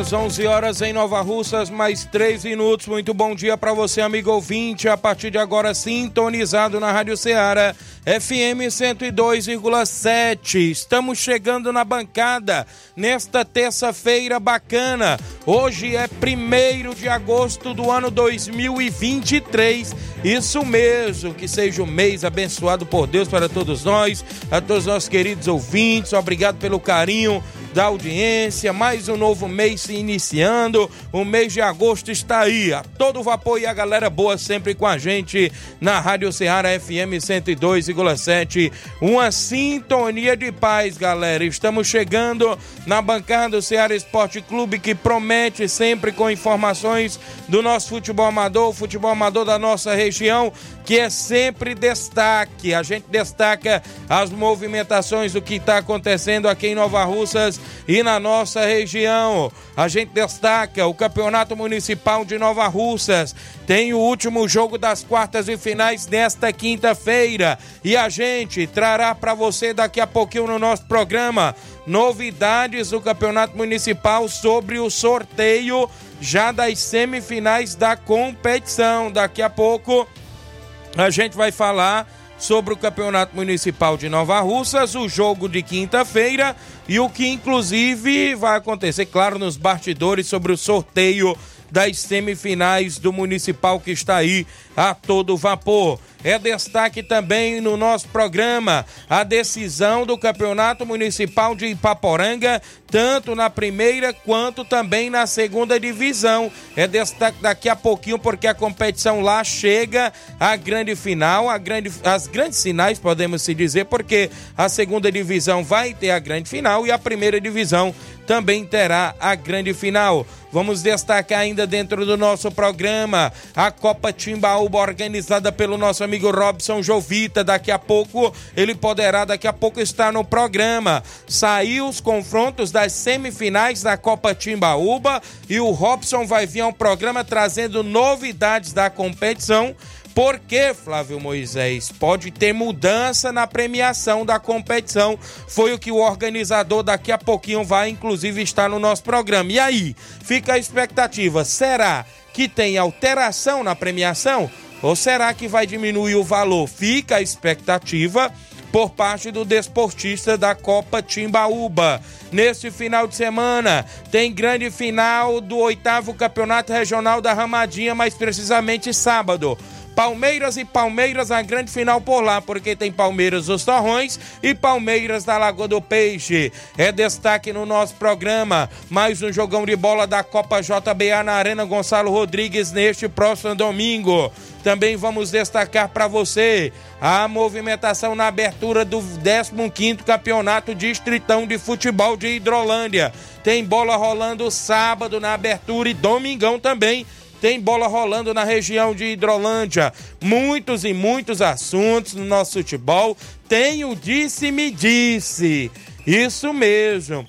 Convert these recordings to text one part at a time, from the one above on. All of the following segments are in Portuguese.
11 horas, 11 horas em Nova Russas, mais 3 minutos. Muito bom dia para você, amigo ouvinte. A partir de agora, sintonizado na Rádio Ceará, FM 102,7. Estamos chegando na bancada nesta terça-feira bacana. Hoje é 1 de agosto do ano 2023. Isso mesmo, que seja um mês abençoado por Deus para todos nós, a todos os nossos queridos ouvintes. Obrigado pelo carinho da audiência. Mais um novo mês se iniciando. O mês de agosto está aí. A todo vapor e a galera boa sempre com a gente na Rádio Ceará FM 102,7. Uma sintonia de paz, galera. Estamos chegando na bancada do Ceará Esporte Clube que promete sempre com informações do nosso futebol amador, futebol amador da nossa região que é sempre destaque. A gente destaca as movimentações do que está acontecendo aqui em Nova Russas e na nossa região. A gente destaca o Campeonato Municipal de Nova Russas. Tem o último jogo das quartas e finais nesta quinta-feira. E a gente trará para você daqui a pouquinho no nosso programa novidades do Campeonato Municipal sobre o sorteio já das semifinais da competição. Daqui a pouco a gente vai falar sobre o Campeonato Municipal de Nova Russas, o jogo de quinta-feira e o que inclusive vai acontecer, claro, nos bastidores sobre o sorteio das semifinais do Municipal que está aí a todo vapor. É destaque também no nosso programa a decisão do Campeonato Municipal de Ipaporanga, tanto na primeira quanto também na segunda divisão. É destaque daqui a pouquinho, porque a competição lá chega à grande final, a grande, as grandes finais, podemos se dizer, porque a segunda divisão vai ter a grande final e a primeira divisão também terá a grande final. Vamos destacar ainda dentro do nosso programa a Copa Timbaúba organizada pelo nosso amigo Robson Jovita. Daqui a pouco ele poderá daqui a pouco estar no programa. Saiu os confrontos das semifinais da Copa Timbaúba e o Robson vai vir ao programa trazendo novidades da competição porque, Flávio Moisés, pode ter mudança na premiação da competição. Foi o que o organizador daqui a pouquinho vai, inclusive, estar no nosso programa. E aí, fica a expectativa: será que tem alteração na premiação? Ou será que vai diminuir o valor? Fica a expectativa por parte do desportista da Copa Timbaúba. Neste final de semana tem grande final do oitavo campeonato regional da Ramadinha, mais precisamente sábado. Palmeiras e Palmeiras a grande final por lá, porque tem Palmeiras dos Torrões e Palmeiras da Lagoa do Peixe. É destaque no nosso programa, mais um jogão de bola da Copa JBA na Arena Gonçalo Rodrigues neste próximo domingo. Também vamos destacar para você a movimentação na abertura do 15º Campeonato Distritão de Futebol de Hidrolândia. Tem bola rolando sábado na abertura e domingão também tem bola rolando na região de Hidrolândia. Muitos e muitos assuntos no nosso futebol. Tem o disse-me disse. Isso mesmo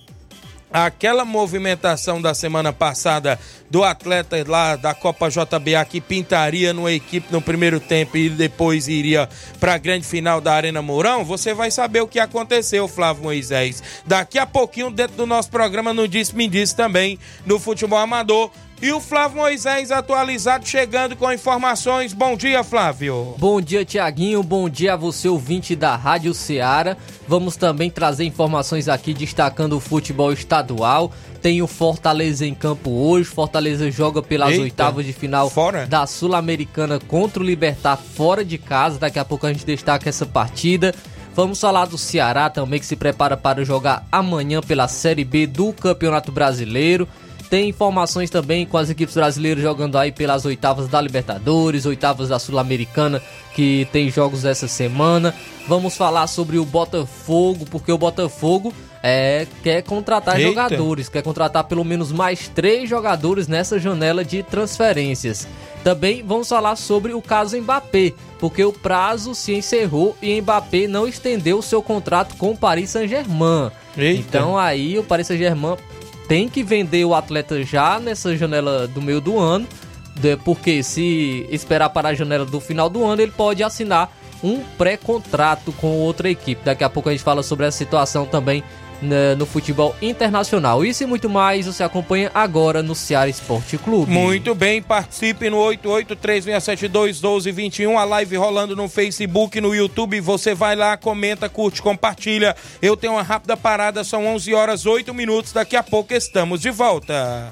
aquela movimentação da semana passada do atleta lá da Copa JBA que pintaria numa equipe no primeiro tempo e depois iria para a grande final da Arena Mourão, você vai saber o que aconteceu, Flávio Moisés. Daqui a pouquinho, dentro do nosso programa, no Disse Me Disse também, no futebol amador, E o Flávio Moisés atualizado chegando com informações. Bom dia, Flávio. Bom dia, Tiaguinho. Bom dia a você, ouvinte da Rádio Ceará. Vamos também trazer informações aqui destacando o futebol estadual. Tem o Fortaleza em campo hoje. Fortaleza joga pelas Eita, oitavas de final fora. da Sul-Americana contra o Libertar fora de casa. Daqui a pouco a gente destaca essa partida. Vamos falar do Ceará também, que se prepara para jogar amanhã pela Série B do Campeonato Brasileiro. Tem informações também com as equipes brasileiras jogando aí pelas oitavas da Libertadores, oitavas da Sul-Americana, que tem jogos essa semana. Vamos falar sobre o Botafogo, porque o Botafogo é, quer contratar Eita. jogadores, quer contratar pelo menos mais três jogadores nessa janela de transferências. Também vamos falar sobre o caso Mbappé, porque o prazo se encerrou e Mbappé não estendeu o seu contrato com o Paris Saint-Germain. Então aí o Paris Saint-Germain tem que vender o atleta já nessa janela do meio do ano, porque se esperar para a janela do final do ano, ele pode assinar um pré-contrato com outra equipe. Daqui a pouco a gente fala sobre essa situação também né, no futebol internacional. Isso e muito mais você acompanha agora no Ceará Esporte Clube. Muito bem, participe no 8836721221, a live rolando no Facebook, no YouTube. Você vai lá, comenta, curte, compartilha. Eu tenho uma rápida parada, são 11 horas 8 minutos. Daqui a pouco estamos de volta.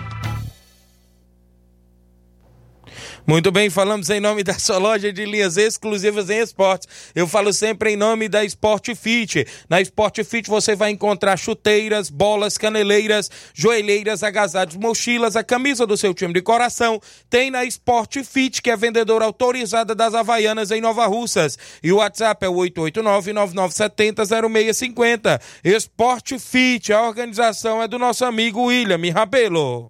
Muito bem, falamos em nome da sua loja de linhas exclusivas em esportes. Eu falo sempre em nome da Sport Fit. Na Sport Fit você vai encontrar chuteiras, bolas, caneleiras, joelheiras, agasalhos, mochilas, a camisa do seu time de coração. Tem na Sport Fit, que é vendedora autorizada das Havaianas em Nova Russas. E o WhatsApp é o 889-9970-0650. Sport Fit, a organização é do nosso amigo William Rabelo.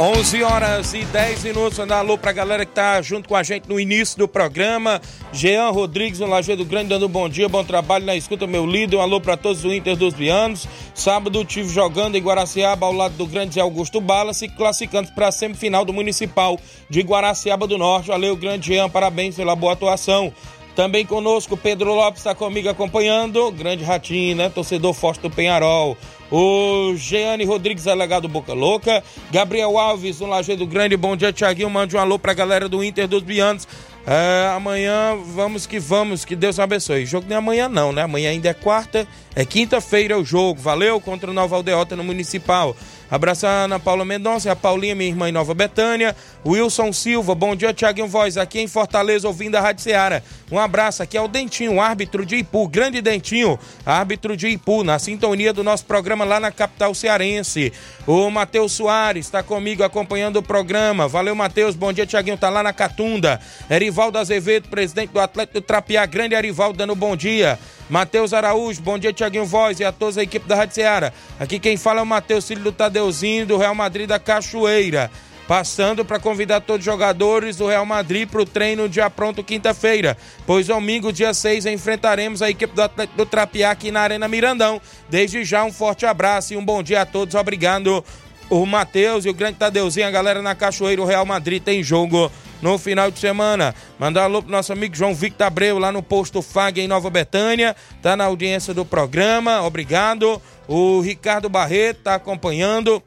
11 horas e 10 minutos. Mandar alô pra galera que tá junto com a gente no início do programa. Jean Rodrigues, no Lajeado Grande, dando um bom dia, bom trabalho na escuta, meu líder. Um alô pra todos do Inter dos Bianos. Sábado tive jogando em Guaraciaba, ao lado do grande Zé Augusto Bala, se classificando pra semifinal do Municipal de Guaraciaba do Norte. Valeu, grande Jean, parabéns pela boa atuação. Também conosco, Pedro Lopes está comigo acompanhando. Grande Ratinho, né? Torcedor forte do Penharol. O Jeane Rodrigues, delegado Boca Louca. Gabriel Alves, no Lajeado Grande. Bom dia, Tiaguinho. Mande um alô pra galera do Inter dos Bianos. É, amanhã vamos que vamos, que Deus abençoe. Jogo nem amanhã não, né? Amanhã ainda é quarta, é quinta-feira o jogo. Valeu contra o Nova Aldeota no Municipal. Abraço a Ana Paula Mendonça, a Paulinha, minha irmã em Nova Betânia. Wilson Silva, bom dia, Tiaguinho Voz, aqui em Fortaleza, ouvindo a Rádio Seara. Um abraço, aqui é o Dentinho, árbitro de Ipu, grande Dentinho, árbitro de Ipu, na sintonia do nosso programa lá na capital cearense. O Matheus Soares está comigo acompanhando o programa. Valeu, Matheus, bom dia, Tiaguinho, tá lá na Catunda. Erivaldo Azevedo, presidente do Atlético do Trapiá, grande Erivaldo, dando bom dia. Matheus Araújo, bom dia, Tiaguinho Voz e a todos a equipe da Rádio Ceará. Aqui quem fala é o Matheus Filho do Tadeuzinho, do Real Madrid da Cachoeira. Passando para convidar todos os jogadores do Real Madrid para o treino dia pronto quinta-feira, pois domingo, dia 6, enfrentaremos a equipe do Atlético do Trapiá aqui na Arena Mirandão. Desde já, um forte abraço e um bom dia a todos. Obrigado, o Matheus e o grande Tadeuzinho, a galera na Cachoeira, o Real Madrid tem jogo no final de semana. Mandar alô pro nosso amigo João Victor Abreu lá no posto FAG em Nova Betânia. Tá na audiência do programa. Obrigado. O Ricardo Barreto tá acompanhando.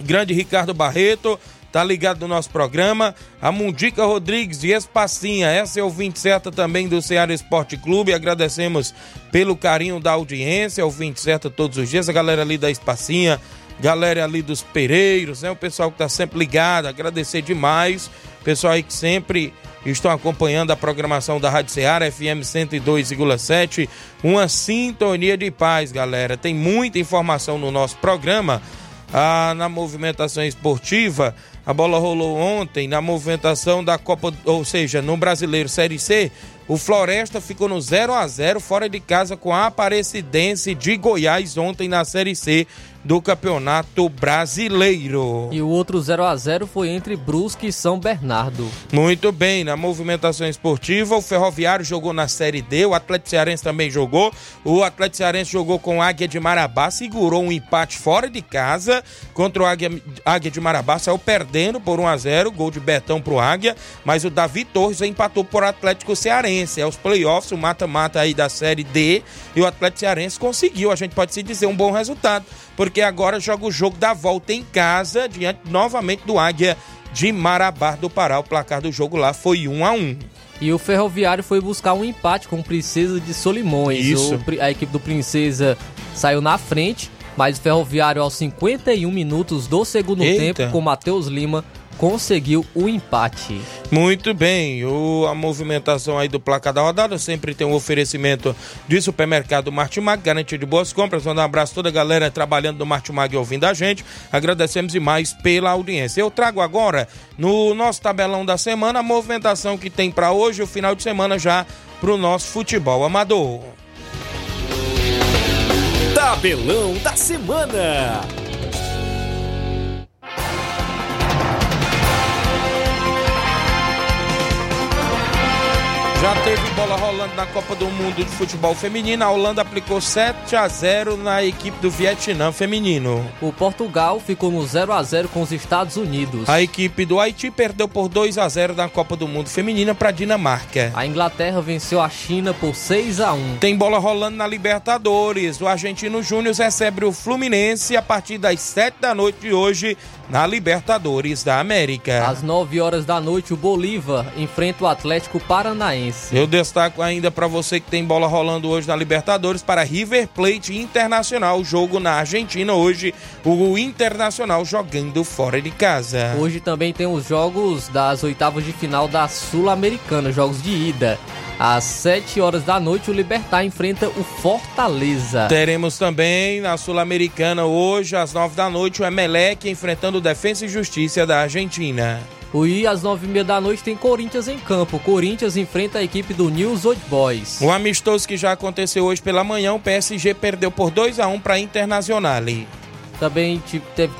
Grande Ricardo Barreto tá ligado no nosso programa. A Mundica Rodrigues de Espacinha, essa é ouvinte certa também do Ceará Esporte Clube. Agradecemos pelo carinho da audiência, ouvinte certa todos os dias. A galera ali da Espacinha, galera ali dos Pereiros, né? O pessoal que tá sempre ligado, agradecer demais. Pessoal aí que sempre estão acompanhando a programação da Rádio Ceará FM 102,7. Uma sintonia de paz, galera. Tem muita informação no nosso programa. Ah, na movimentação esportiva, a bola rolou ontem na movimentação da Copa, ou seja, no Brasileiro Série C. O Floresta ficou no 0 a 0 fora de casa com a Aparecidense de Goiás ontem na Série C do Campeonato Brasileiro. E o outro 0 a 0 foi entre Brusque e São Bernardo. Muito bem, na movimentação esportiva, o Ferroviário jogou na Série D, o Atlético Cearense também jogou. O Atlético Cearense jogou com Águia de Marabá, segurou um empate fora de casa contra o Águia, Águia de Marabá, saiu perdendo por 1 a 0, gol de Betão pro Águia, mas o Davi Torres empatou por Atlético Cearense. É os playoffs, o mata-mata aí da Série D, e o Atlético Cearense conseguiu, a gente pode se dizer, um bom resultado porque agora joga o jogo da volta em casa, diante novamente do Águia de Marabá do Pará. O placar do jogo lá foi 1 a 1 e o Ferroviário foi buscar um empate com o Princesa de Solimões. Isso. O, a equipe do Princesa saiu na frente, mas o Ferroviário aos 51 minutos do segundo Eita. tempo, com Matheus Lima, conseguiu o empate. Muito bem, o, a movimentação aí do placar da rodada sempre tem um oferecimento de supermercado Martimag, garantia de boas compras. Manda um abraço a toda a galera trabalhando no Martimag e ouvindo a gente. Agradecemos demais pela audiência. Eu trago agora no nosso tabelão da semana a movimentação que tem para hoje, o final de semana já para o nosso futebol amador. Tabelão da semana. Já teve bola rolando na Copa do Mundo de Futebol Feminino. A Holanda aplicou 7 a 0 na equipe do Vietnã feminino. O Portugal ficou no 0 a 0 com os Estados Unidos. A equipe do Haiti perdeu por 2 a 0 na Copa do Mundo Feminina para Dinamarca. A Inglaterra venceu a China por 6 a 1. Tem bola rolando na Libertadores. O Argentino Júnior recebe o Fluminense a partir das 7 da noite de hoje na Libertadores da América. Às 9 horas da noite, o Bolívar enfrenta o Atlético Paranaense. Eu destaco ainda para você que tem bola rolando hoje na Libertadores para River Plate Internacional, jogo na Argentina hoje, o Internacional jogando fora de casa. Hoje também tem os jogos das oitavas de final da Sul-Americana, jogos de ida. Às 7 horas da noite, o Libertar enfrenta o Fortaleza. Teremos também na Sul-Americana hoje, às 9 da noite, o Emelec enfrentando o Defensa e Justiça da Argentina. E às nove e meia da noite tem Corinthians em campo. O Corinthians enfrenta a equipe do News Old Boys. Um amistoso que já aconteceu hoje pela manhã, o PSG perdeu por 2 a 1 para Internacional. Também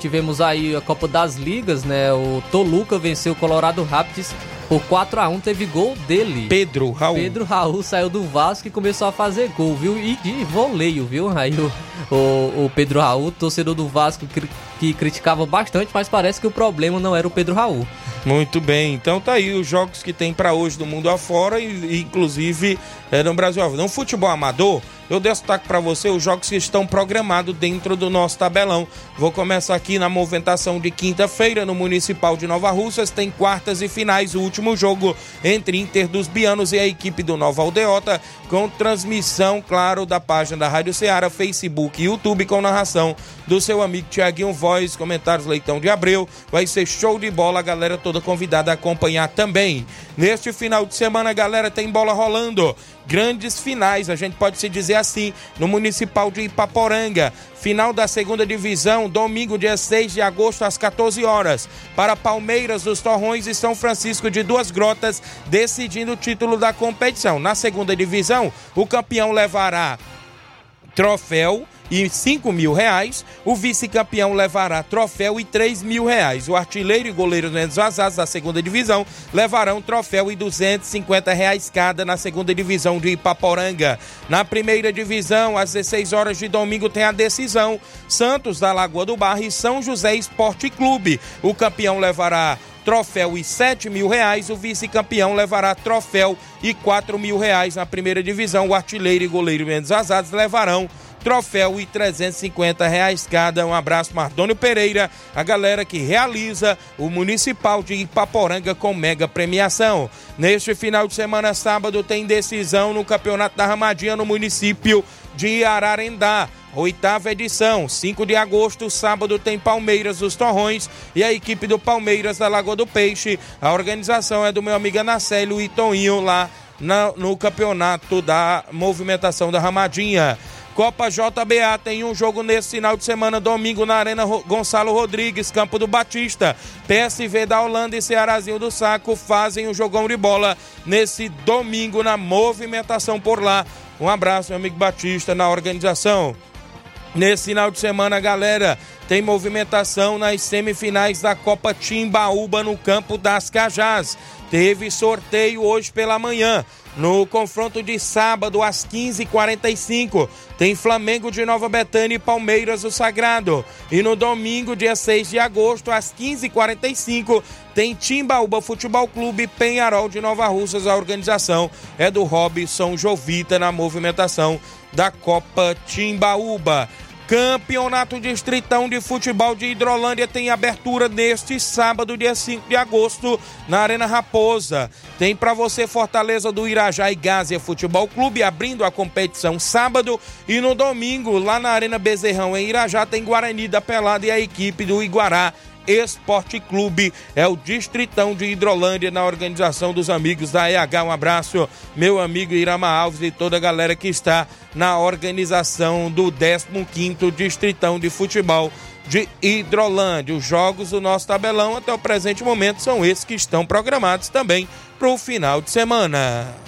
tivemos aí a Copa das Ligas, né? O Toluca venceu o Colorado Rapids por 4 a 1 teve gol dele. Pedro Raul. Pedro Raul saiu do Vasco e começou a fazer gol, viu? E de voleio, viu? Aí o, o, o Pedro Raul, torcedor do Vasco, que, que criticava bastante, mas parece que o problema não era o Pedro Raul. Muito bem, então tá aí os jogos que tem para hoje do mundo afora e, e inclusive é, no Brasil. No futebol amador, eu destaco para você os jogos que estão programados dentro do nosso tabelão. Vou começar aqui na movimentação de quinta-feira no Municipal de Nova Russas. Tem quartas e finais, o último jogo entre Inter dos Bianos e a equipe do Nova Aldeota, com transmissão, claro, da página da Rádio Ceará, Facebook e YouTube, com narração do seu amigo Tiaguinho Voz, comentários Leitão de Abreu. Vai ser show de bola, a galera toda convidada a acompanhar também. Neste final de semana, galera, tem bola rolando grandes finais, a gente pode se dizer assim, no Municipal de Ipaporanga. Final da segunda divisão, domingo, dia 6 de agosto, às 14 horas. Para Palmeiras, os Torrões e São Francisco de Duas Grotas, decidindo o título da competição. Na segunda divisão, o campeão levará troféu e 5 mil reais. O vice-campeão levará troféu e 3 mil reais. O artilheiro e goleiro Nenes Vazados da segunda divisão levarão troféu e 250 reais cada na segunda divisão de Ipaporanga. Na primeira divisão, às 16 horas de domingo, tem a decisão. Santos da Lagoa do Barro e São José Esporte Clube. O campeão levará troféu e sete mil reais. O vice-campeão levará troféu e quatro mil reais na primeira divisão. O artilheiro e goleiro Mendes Azados levarão troféu e 350 reais cada. Um abraço, Mardônio Pereira, a galera que realiza o Municipal de Ipaporanga com mega premiação. Neste final de semana, sábado, tem decisão no Campeonato da Ramadinha no município de Ararendá. Oitava edição, 5 de agosto, sábado, tem Palmeiras dos Torrões e a equipe do Palmeiras da Lagoa do Peixe. A organização é do meu amigo Anacélio e Toninho lá no campeonato da movimentação da Ramadinha. Copa JBA tem um jogo nesse final de semana, domingo, na Arena Gonçalo Rodrigues, Campo do Batista. PSV da Holanda e Cearazinho do Saco fazem um jogão de bola nesse domingo na movimentação por lá. Um abraço, meu amigo Batista, na organização. Nesse final de semana, galera, tem movimentação nas semifinais da Copa Timbaúba no campo das Cajás. Teve sorteio hoje pela manhã. No confronto de sábado, às 15h45, tem Flamengo de Nova Betânia e Palmeiras do Sagrado. E no domingo, dia 6 de agosto, às 15h45, tem Timbaúba Futebol Clube Penharol de Nova Russas. A organização é do Robson Jovita na movimentação da Copa Timbaúba. Campeonato Distritão de Futebol de Hidrolândia tem abertura neste sábado, dia 5 de agosto, na Arena Raposa. Tem para você Fortaleza do Irajá e Gásia Futebol Clube abrindo a competição sábado e no domingo, lá na Arena Bezerrão em Irajá, tem Guarani da Pelada e a equipe do Iguará Esporte Clube. É o Distritão de Hidrolândia na organização dos amigos da EH. Um abraço, meu amigo Irama Alves e toda a galera que está na organização do 15º Distritão de Futebol de Hidrolândia. Os jogos do nosso tabelão até o presente momento são esses que estão programados também para o final de semana.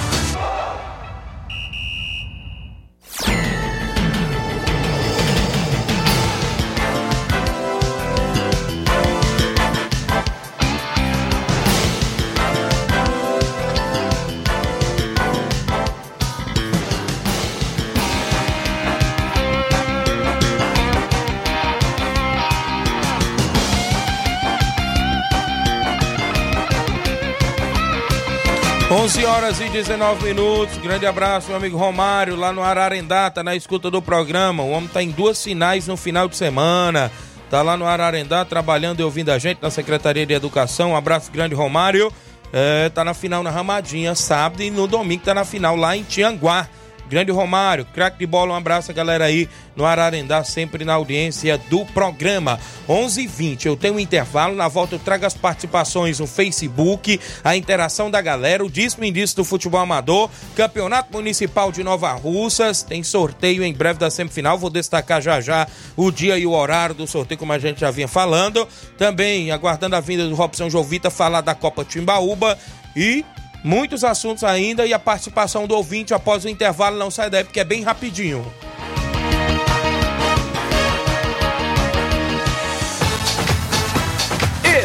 Horas e 19 minutos. Grande abraço, meu amigo Romário, lá no Ararendá, tá na escuta do programa. O homem tá em duas finais no final de semana. Tá lá no Ararendá trabalhando e ouvindo a gente na Secretaria de Educação. Um abraço grande, Romário. É, tá na final na Ramadinha, sábado, e no domingo tá na final lá em Tianguá. Grande Romário, craque de bola, um abraço a galera aí no Ararendá, sempre na audiência do programa. 11:20 h 20 eu tenho um intervalo, na volta eu trago as participações no Facebook, a interação da galera, o Indício do Futebol Amador, Campeonato Municipal de Nova Russas, tem sorteio em breve da semifinal, vou destacar já já o dia e o horário do sorteio, como a gente já vinha falando. Também aguardando a vinda do Robson Jovita falar da Copa Timbaúba e Muitos assuntos ainda e a participação do ouvinte após o intervalo não sai daí porque é bem rapidinho.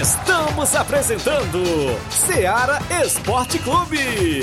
Estamos apresentando Seara Esporte Clube.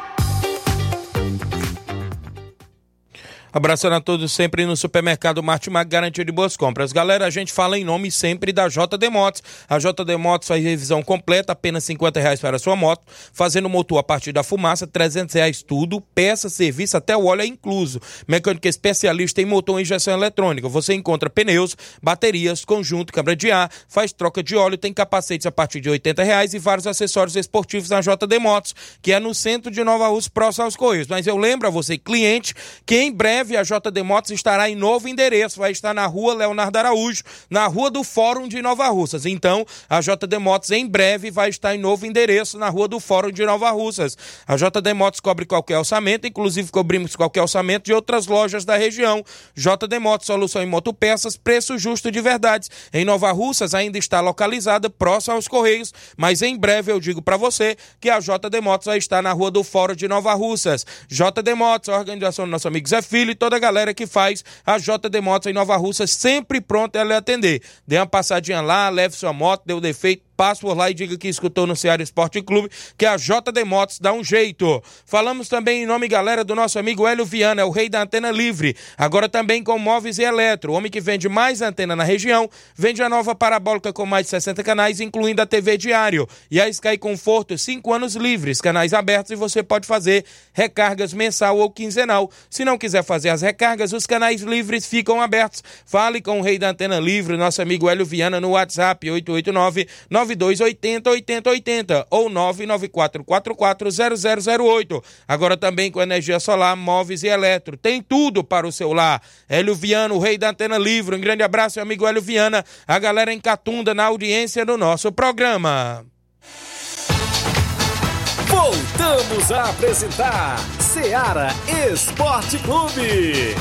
Abraçando a todos sempre no supermercado Martimag, garantia de boas compras. Galera, a gente fala em nome sempre da JD Motos. A JD Motos faz revisão completa, apenas 50 reais para a sua moto. Fazendo motor a partir da fumaça, 300 reais tudo. Peça, serviço, até o óleo é incluso. Mecânica especialista em motor e injeção eletrônica. Você encontra pneus, baterias, conjunto, câmara de ar, faz troca de óleo, tem capacetes a partir de 80 reais e vários acessórios esportivos na JD Motos, que é no centro de Nova Rússia, próximo aos Correios. Mas eu lembro a você, cliente, que em breve breve a JD Motos estará em novo endereço, vai estar na rua Leonardo Araújo, na rua do Fórum de Nova Russas. Então, a JD Motos em breve vai estar em novo endereço na rua do Fórum de Nova Russas. A JD Motos cobre qualquer orçamento, inclusive cobrimos qualquer orçamento de outras lojas da região. JD Motos, solução em motopeças, preço justo de verdade. Em Nova Russas ainda está localizada próximo aos Correios, mas em breve eu digo para você que a JD Motos vai estar na rua do Fórum de Nova Russas. JD Motos, a organização do nosso amigo Zé Filho e toda a galera que faz a JD Motos em Nova Russas, sempre pronta a lhe atender. Dê uma passadinha lá, leve sua moto, deu defeito, passe por lá e diga que escutou no Ceará Esporte Clube, que a JD Motos dá um jeito. Falamos também em nome, galera, do nosso amigo Hélio Viana, é o rei da antena livre. Agora também com móveis e eletro. O homem que vende mais antena na região, vende a nova parabólica com mais de 60 canais, incluindo a TV Diário. E a Sky Conforto, 5 anos livres, canais abertos e você pode fazer recargas mensal ou quinzenal. Se não quiser fazer as recargas, os canais livres ficam abertos. Fale com o rei da antena livre, nosso amigo Hélio Viana, no WhatsApp 889 9280 8080 ou 994440008. Agora também com energia solar, móveis e eletro. Tem tudo para o seu lar. Hélio Viana, o rei da antena livre. Um grande abraço, meu amigo Hélio Viana. A galera em Catunda na audiência do nosso programa. Voltamos a apresentar Seara Esporte Clube.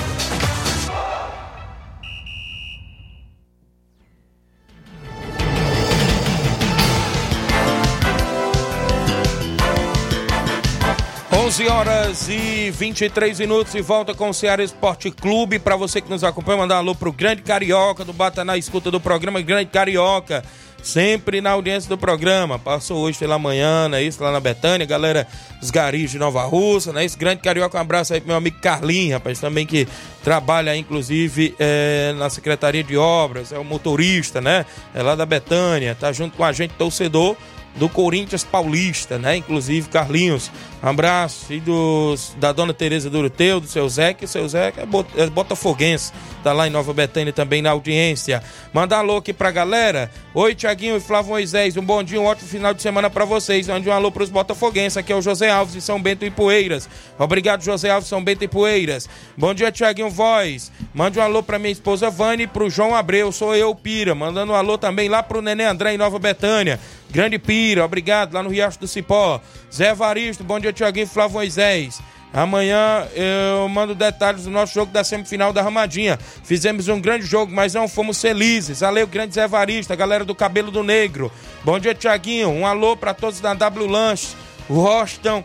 11 horas e 23 minutos e volta com o Ceará Esporte Clube. Para você que nos acompanha, mandar um alô pro Grande Carioca do Bata na escuta do programa Grande Carioca. Sempre na audiência do programa. Passou hoje pela manhã, né? Isso lá na Betânia, galera dos garis de Nova Russa, né? Esse grande carioca, um abraço aí pro meu amigo Carlinhos, rapaz, também que trabalha, inclusive, é, na Secretaria de Obras, é o motorista, né? É lá da Betânia, tá junto com a gente, torcedor do Corinthians Paulista, né? Inclusive Carlinhos. Um abraço. E dos, da dona Tereza Duruteu, do seu que o seu Zé é, é botafoguense. Tá lá em Nova Betânia também na audiência. Manda alô aqui pra galera. Oi, Tiaguinho e Flávio Moisés. Um bom dia, um ótimo final de semana para vocês. Mande um alô pros botafoguenses. Aqui é o José Alves de São Bento e Poeiras. Obrigado, José Alves, São Bento e Poeiras. Bom dia, Tiaguinho Voz. Mande um alô pra minha esposa Vani e pro João Abreu. Sou eu, Pira. Mandando um alô também lá pro Nenê André em Nova Betânia. Grande Pira, obrigado, lá no Riacho do Cipó. Zé Varisto, bom dia, Tiaguinho Flávio Moisés. Amanhã eu mando detalhes do nosso jogo da semifinal da Ramadinha. Fizemos um grande jogo, mas não fomos felizes. Valeu, grande Zé Varista, galera do Cabelo do Negro. Bom dia, Tiaguinho. Um alô para todos da W Lanche, Roston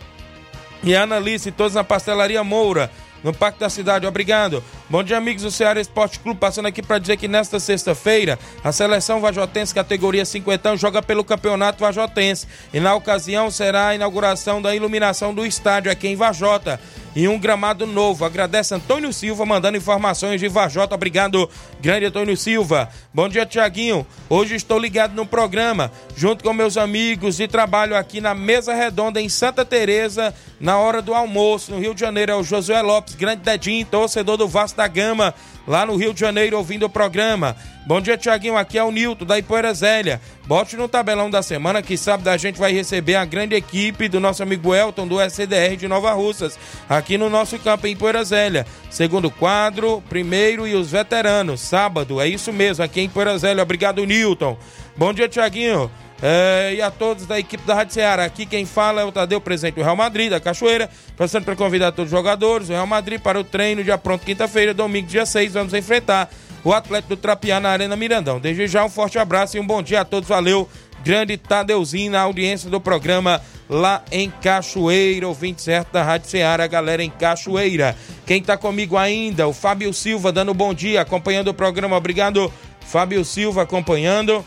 e Analice, todos na Pastelaria Moura no Parque da Cidade. Obrigado. Bom dia, amigos do Ceará Esporte Clube. Passando aqui para dizer que nesta sexta-feira a seleção Vajotense, categoria 50, joga pelo Campeonato Vajotense. E na ocasião será a inauguração da iluminação do estádio aqui em Vajota e um gramado novo. Agradece Antônio Silva mandando informações de Vajota. Obrigado, grande Antônio Silva. Bom dia, Tiaguinho. Hoje estou ligado no programa, junto com meus amigos de trabalho aqui na mesa redonda em Santa Teresa, na hora do almoço, no Rio de Janeiro. É o Josué Lopes, grande dedinho, torcedor do Vasco da Gama lá no Rio de Janeiro, ouvindo o programa. Bom dia, Tiaguinho. Aqui é o Nilton, da Ipoeira Zélia. Bote no tabelão da semana que sábado a gente vai receber a grande equipe do nosso amigo Elton, do SDR de Nova Russas, aqui no nosso campo em Ipoeira Zélia. Segundo quadro, primeiro e os veteranos. Sábado, é isso mesmo, aqui em Ipoeira Zélia. Obrigado, Nilton. Bom dia, Tiaguinho. É, e a todos da equipe da Rádio Ceará. Aqui quem fala é o Tadeu, presidente do Real Madrid, da Cachoeira. Passando para convidar todos os jogadores, o Real Madrid para o treino, dia pronto, quinta-feira, domingo, dia 6. Vamos enfrentar o Atlético do Trapiá na Arena Mirandão. Desde já, um forte abraço e um bom dia a todos. Valeu, grande Tadeuzinho na audiência do programa lá em Cachoeira, ouvinte certo da Rádio Ceará, galera em Cachoeira. Quem está comigo ainda, o Fábio Silva, dando bom dia, acompanhando o programa. Obrigado, Fábio Silva, acompanhando.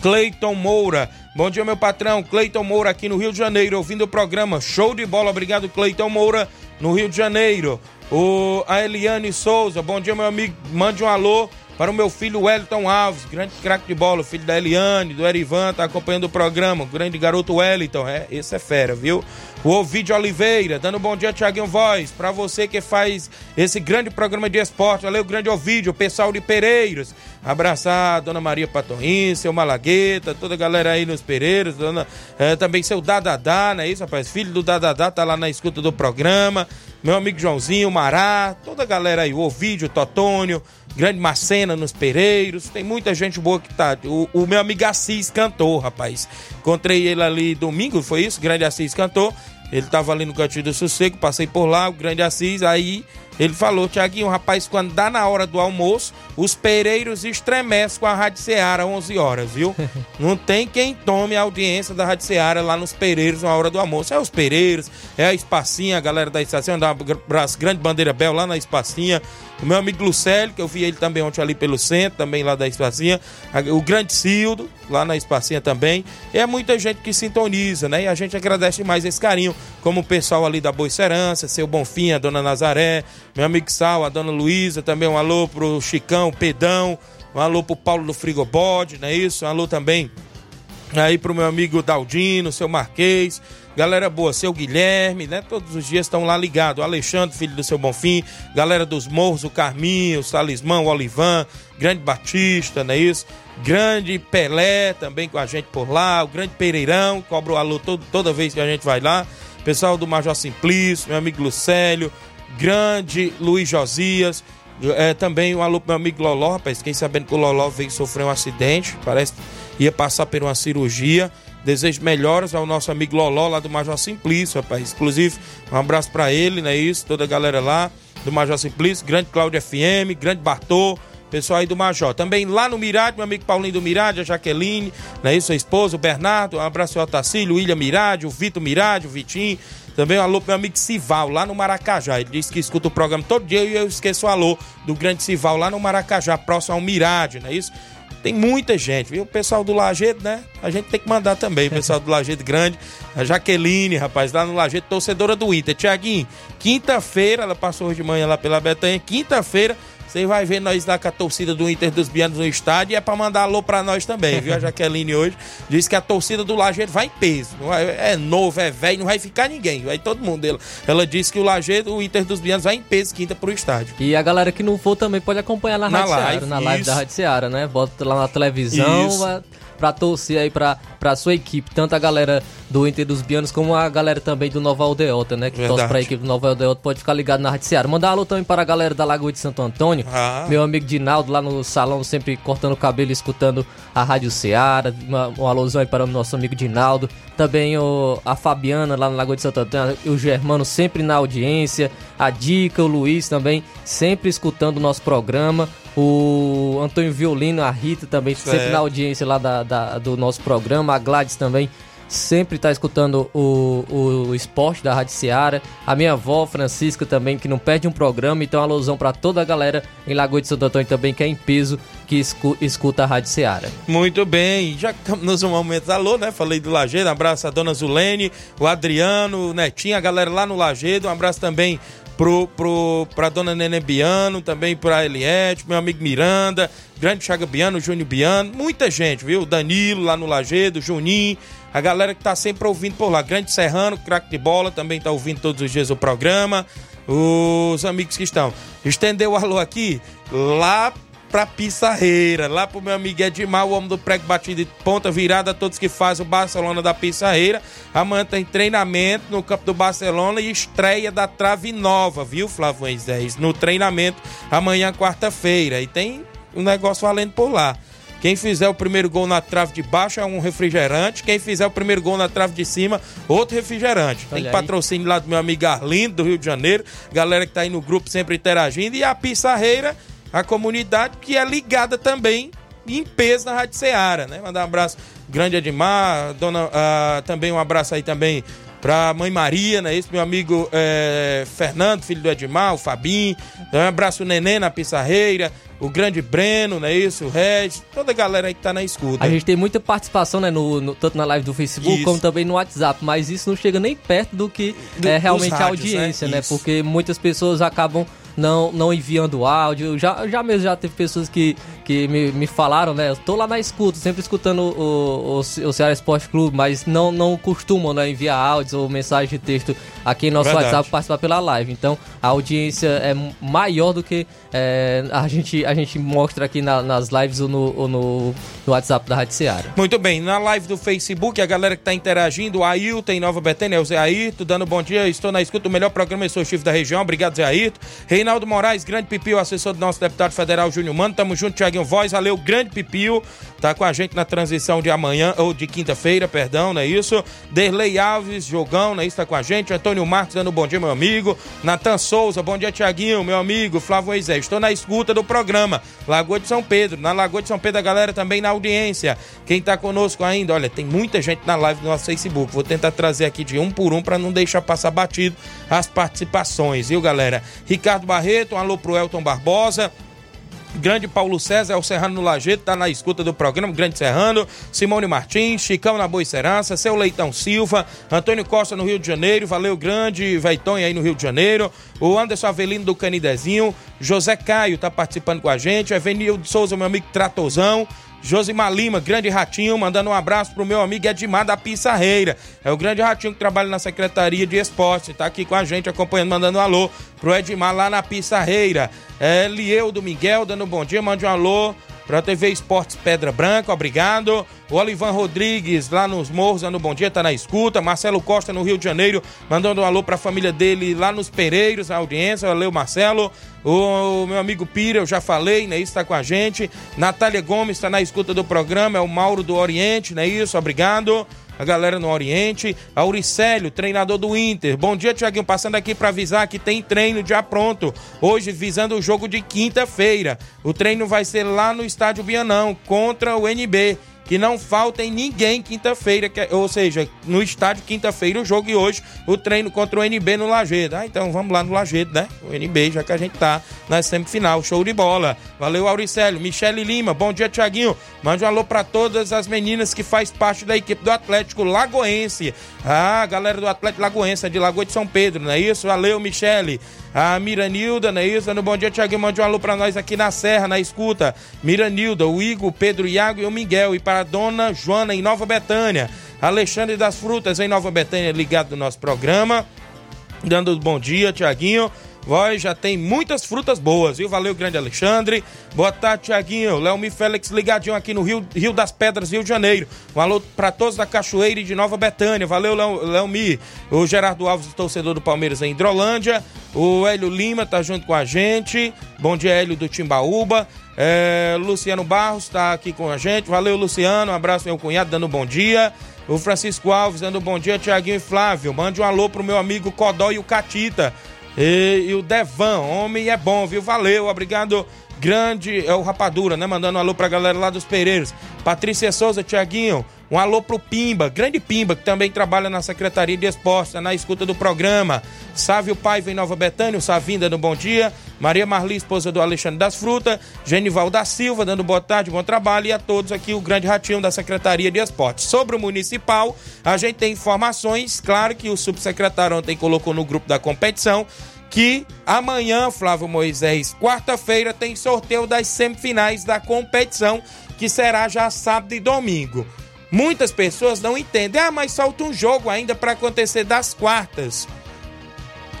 Cleiton Moura. Bom dia, meu patrão. Cleiton Moura aqui no Rio de Janeiro, ouvindo o programa. Show de bola. Obrigado, Cleiton Moura, no Rio de Janeiro. O, a Eliane Souza. Bom dia, meu amigo. Mande um alô para o meu filho Wellington Alves, grande craque de bola, filho da Eliane, do Erivan, tá acompanhando o programa, o grande garoto Wellington, é, esse é fera, viu? O Ovidio Oliveira, dando um bom dia, Tiaguinho Voz, para você que faz esse grande programa de esporte, valeu, grande Ovidio, pessoal de Pereiros, abraçar a Dona Maria Patorrim, seu Malagueta, toda a galera aí nos Pereiros, dona, é, também seu Dadadá, não é isso, rapaz? Filho do Dadadá, tá lá na escuta do programa, meu amigo Joãozinho, Mará, toda a galera aí, o Ovídio, Totônio, grande Macena nos Pereiros, tem muita gente boa que tá. O, o meu amigo Assis cantou, rapaz. Encontrei ele ali domingo, foi isso? Grande Assis cantou. Ele tava ali no Cantinho do Sossego, passei por lá, o grande Assis, aí ele falou, Tiaguinho, rapaz, quando dá na hora do almoço, os pereiros estremecem com a Rádio Ceará 11 horas, viu? Não tem quem tome a audiência da Rádio Ceará lá nos pereiros na hora do almoço. É os pereiros, é a Espacinha, a galera da estação, da grande bandeira Bel lá na Espacinha. O meu amigo Lucélio, que eu vi ele também ontem ali pelo centro, também lá da Espacinha. O grande Cildo, lá na Espacinha também. E é muita gente que sintoniza, né? E a gente agradece mais esse carinho, como o pessoal ali da Boa Serança, seu Bonfim, a dona Nazaré, meu amigo Sal, a dona Luísa, também um alô pro Chicão, Pedão, um alô pro Paulo do Frigobode, não é isso? Um alô também aí pro meu amigo Daldino, seu Marquês, galera boa, seu Guilherme, né? Todos os dias estão lá ligados. Alexandre, filho do seu Bonfim, galera dos Morros, o Carminho, o Salismão, o Olivan, grande Batista, não é isso? Grande Pelé também com a gente por lá, o grande Pereirão, cobra o alô todo, toda vez que a gente vai lá. Pessoal do Major Simplício, meu amigo Lucélio, grande Luiz Josias, é, também um alô pro meu amigo Loló, rapaz. Fiquei sabendo que o Loló veio sofrer um acidente, parece ia passar por uma cirurgia. Desejo melhoras ao nosso amigo Loló lá do Major Simplício, rapaz. Inclusive, um abraço para ele, né? Isso, toda a galera lá do Major Simplício, grande Cláudio FM, grande Bartô, pessoal aí do Major. Também lá no Mirade, meu amigo Paulinho do Mirade, a Jaqueline, né? Isso, a esposa, o Bernardo, um abraço ao Otacílio, o William Mirade, o Vitor Mirade, o Vitinho. Também um alô pro meu amigo Sival, lá no Maracajá. Ele disse que escuta o programa todo dia e eu esqueço o alô do grande Sival lá no Maracajá, próximo ao Mirade, não é isso? Tem muita gente, viu? O pessoal do Lajedo, né? A gente tem que mandar também. O pessoal do Lajedo Grande, a Jaqueline, rapaz, lá no Lajedo, torcedora do Inter. Tiaguinho, quinta-feira, ela passou hoje de manhã lá pela Betanha, quinta-feira você vai ver nós lá com a torcida do Inter dos Bianos no estádio e é pra mandar alô pra nós também, viu? A Jaqueline hoje disse que a torcida do Lajeiro vai em peso. É novo, é velho, não vai ficar ninguém. Vai todo mundo. Ela, ela disse que o Lajeiro, o Inter dos Bianos vai em peso quinta pro estádio. E a galera que não for também pode acompanhar na, na Rádio live, Seara, na live isso. da Rádio Seara, né? Bota lá na televisão, vai para torcer aí para a sua equipe, tanto a galera do Inter dos Bianos como a galera também do Nova Aldeota, né? Que Verdade. torce para a equipe do Nova Aldeota, pode ficar ligado na Rádio Seara. Mandar um alô também para a galera da Lagoa de Santo Antônio, ah. meu amigo Dinaldo lá no salão, sempre cortando o cabelo, escutando a Rádio Seara. Um alôzão aí para o nosso amigo Dinaldo. Também o, a Fabiana lá na Lagoa de Santo Antônio, o Germano sempre na audiência, a Dica, o Luiz também sempre escutando o nosso programa o Antônio Violino, a Rita também, sempre na audiência lá da, da, do nosso programa, a Gladys também sempre está escutando o, o, esporte da Rádio Seara. A minha avó, Francisca, também, que não perde um programa. Então, alusão para toda a galera em Lagoa de Santo Antônio também, que é em peso, que escu, escuta a Rádio Seara. Muito bem. Já estamos nos momentos alô, né? Falei do Lagedo. Um abraço a dona Zulene, o Adriano, o Netinho, a galera lá no Lagedo. Um abraço também pro, pro, pra dona Nenê Biano, também pra Eliette, meu amigo Miranda, grande Chaga Biano, Júnior Biano, muita gente, viu? Danilo lá no Lagedo, Juninho, a galera que tá sempre ouvindo por lá. Grande Serrano, craque de bola, também tá ouvindo todos os dias o programa. Os amigos que estão. Estendeu o alô aqui lá pra Pissarreira, lá pro meu amigo Edmar, o homem do prego batido de ponta virada, todos que fazem o Barcelona da Pissarreira. Amanhã tem treinamento no campo do Barcelona e estreia da trave nova, viu, Flávio Moisés? No treinamento amanhã, quarta-feira. E tem um negócio valendo por lá. Quem fizer o primeiro gol na trave de baixo é um refrigerante. Quem fizer o primeiro gol na trave de cima, outro refrigerante. Olha Tem aí. patrocínio lá do meu amigo Arlindo, do Rio de Janeiro. Galera que tá aí no grupo sempre interagindo. E a Pissarreira a comunidade que é ligada também em peso na Rádio Ceará, né? Mandar um abraço grande Edmar, dona, uh, também um abraço aí também pra mãe Maria, né? Esse meu amigo é, Fernando, filho do Edmar, o Fabinho. Um abraço o Nenê na Pissarreira, o grande Breno, não é isso? O Regis, toda a galera aí que tá na escuta. A gente tem muita participação, né? No, no tanto na live do Facebook isso. como também no WhatsApp, mas isso não chega nem perto do que do, é realmente rádios, a audiência, né? né? Porque muitas pessoas acabam não, não enviando áudio. Já, já mesmo já teve pessoas que, que me, me falaram, né? Eu tô lá na escuta, sempre escutando o, o, o Ceará Esporte Clube, mas não, não costumam né, enviar áudios ou mensagem de texto aqui em nosso Verdade. WhatsApp participar pela live. Então a audiência é maior do que é, a, gente, a gente mostra aqui na, nas lives ou no, ou no, no, WhatsApp da Rádio Ceará. Muito bem, na live do Facebook, a galera que tá interagindo, o Ailton em Nova Betânia, é o Zé Ayrton, dando bom dia, estou na escuta do melhor programa, eu sou o chefe da região, obrigado Zé Ayrton. Reinaldo Moraes, grande pipio, assessor do nosso deputado federal Júnior Mano, tamo junto, Thiago Tiaguinho Voz, valeu, grande Pipio, tá com a gente na transição de amanhã, ou de quinta-feira, perdão, não é isso? Derlei Alves, Jogão, não é isso? Tá com a gente, Antônio Marcos dando bom dia, meu amigo, Natan Souza, bom dia, Tiaguinho, meu amigo, Flávio Moisés, estou na escuta do programa, Lagoa de São Pedro, na Lagoa de São Pedro a galera também na audiência, quem tá conosco ainda, olha, tem muita gente na live do nosso Facebook, vou tentar trazer aqui de um por um para não deixar passar batido as participações, viu, galera? Ricardo Barreto, um alô pro Elton Barbosa, Grande Paulo César, é o Serrano no Lajeito, tá na escuta do programa, Grande Serrano, Simone Martins, Chicão na Boa Serança, Seu Leitão Silva, Antônio Costa no Rio de Janeiro, valeu grande, Veitonha aí no Rio de Janeiro, o Anderson Avelino do Canidezinho, José Caio tá participando com a gente, Evenildo Souza, meu amigo Tratozão, Josimar Lima, grande ratinho, mandando um abraço pro meu amigo Edmar da Pissarreira. É o grande ratinho que trabalha na Secretaria de Esporte. Tá aqui com a gente, acompanhando, mandando um alô pro Edmar lá na Pissarreira. É Lieu do Miguel, dando um bom dia, mande um alô para a TV Esportes Pedra Branca, obrigado. O Olivan Rodrigues, lá nos Morros, dando bom dia, tá na escuta. Marcelo Costa, no Rio de Janeiro, mandando um alô para a família dele lá nos Pereiros, a audiência. Valeu, Marcelo. O meu amigo Pira, eu já falei, né? Isso tá com a gente. Natália Gomes está na escuta do programa, é o Mauro do Oriente, né? Isso, obrigado a galera no Oriente. Auricélio, treinador do Inter. Bom dia, Tiaguinho. Passando aqui para avisar que tem treino já pronto. Hoje, visando o jogo de quinta-feira. O treino vai ser lá no Estádio Bianão, contra o NB que não faltem ninguém quinta-feira, ou seja, no estádio quinta-feira o jogo e hoje o treino contra o NB no Lagedo. Ah, então vamos lá no Lagedo, né? O NB, já que a gente tá na semifinal, show de bola. Valeu, Auricélio. Michele Lima, bom dia, Tiaguinho. Mande um alô para todas as meninas que faz parte da equipe do Atlético Lagoense. Ah, galera do Atlético Lagoense, é de Lagoa de São Pedro, não é isso? Valeu, Michele. A Miranilda, não é isso? No bom dia, Tiaguinho, mande um alô pra nós aqui na Serra, na escuta. Miranilda, o Igor, o Pedro, o Iago e o Miguel. E para a dona Joana, em Nova Betânia. Alexandre das Frutas, em Nova Betânia, ligado no nosso programa. Dando bom dia, Tiaguinho. Voz já tem muitas frutas boas, viu? Valeu, grande Alexandre. Boa tarde, Tiaguinho. Leomi Félix ligadinho aqui no Rio, Rio das Pedras, Rio de Janeiro. Um alô pra todos da Cachoeira e de Nova Betânia. Valeu, Leomi. O Gerardo Alves, torcedor do Palmeiras em Hidrolândia. O Hélio Lima tá junto com a gente. Bom dia, Hélio do Timbaúba. É, Luciano Barros tá aqui com a gente. Valeu, Luciano. Um abraço, meu cunhado, dando bom dia. O Francisco Alves dando bom dia, Tiaguinho e Flávio. Mande um alô pro meu amigo Codó e o Catita. E, e o Devan, homem é bom, viu? Valeu, obrigado. Grande é o Rapadura, né? Mandando um alô pra galera lá dos Pereiros. Patrícia Souza, Tiaguinho, um alô pro Pimba, grande Pimba, que também trabalha na Secretaria de Esportes, na escuta do programa. Sávio Paiva em Nova Betânia, o Savinda no Bom Dia. Maria Marli, esposa do Alexandre das Frutas. Genival da Silva, dando boa tarde, bom trabalho. E a todos aqui, o grande ratinho da Secretaria de Esportes. Sobre o Municipal, a gente tem informações, claro que o subsecretário ontem colocou no grupo da competição que amanhã, Flávio Moisés, quarta-feira, tem sorteio das semifinais da competição, que será já sábado e domingo. Muitas pessoas não entendem, ah, mas falta um jogo ainda para acontecer das quartas.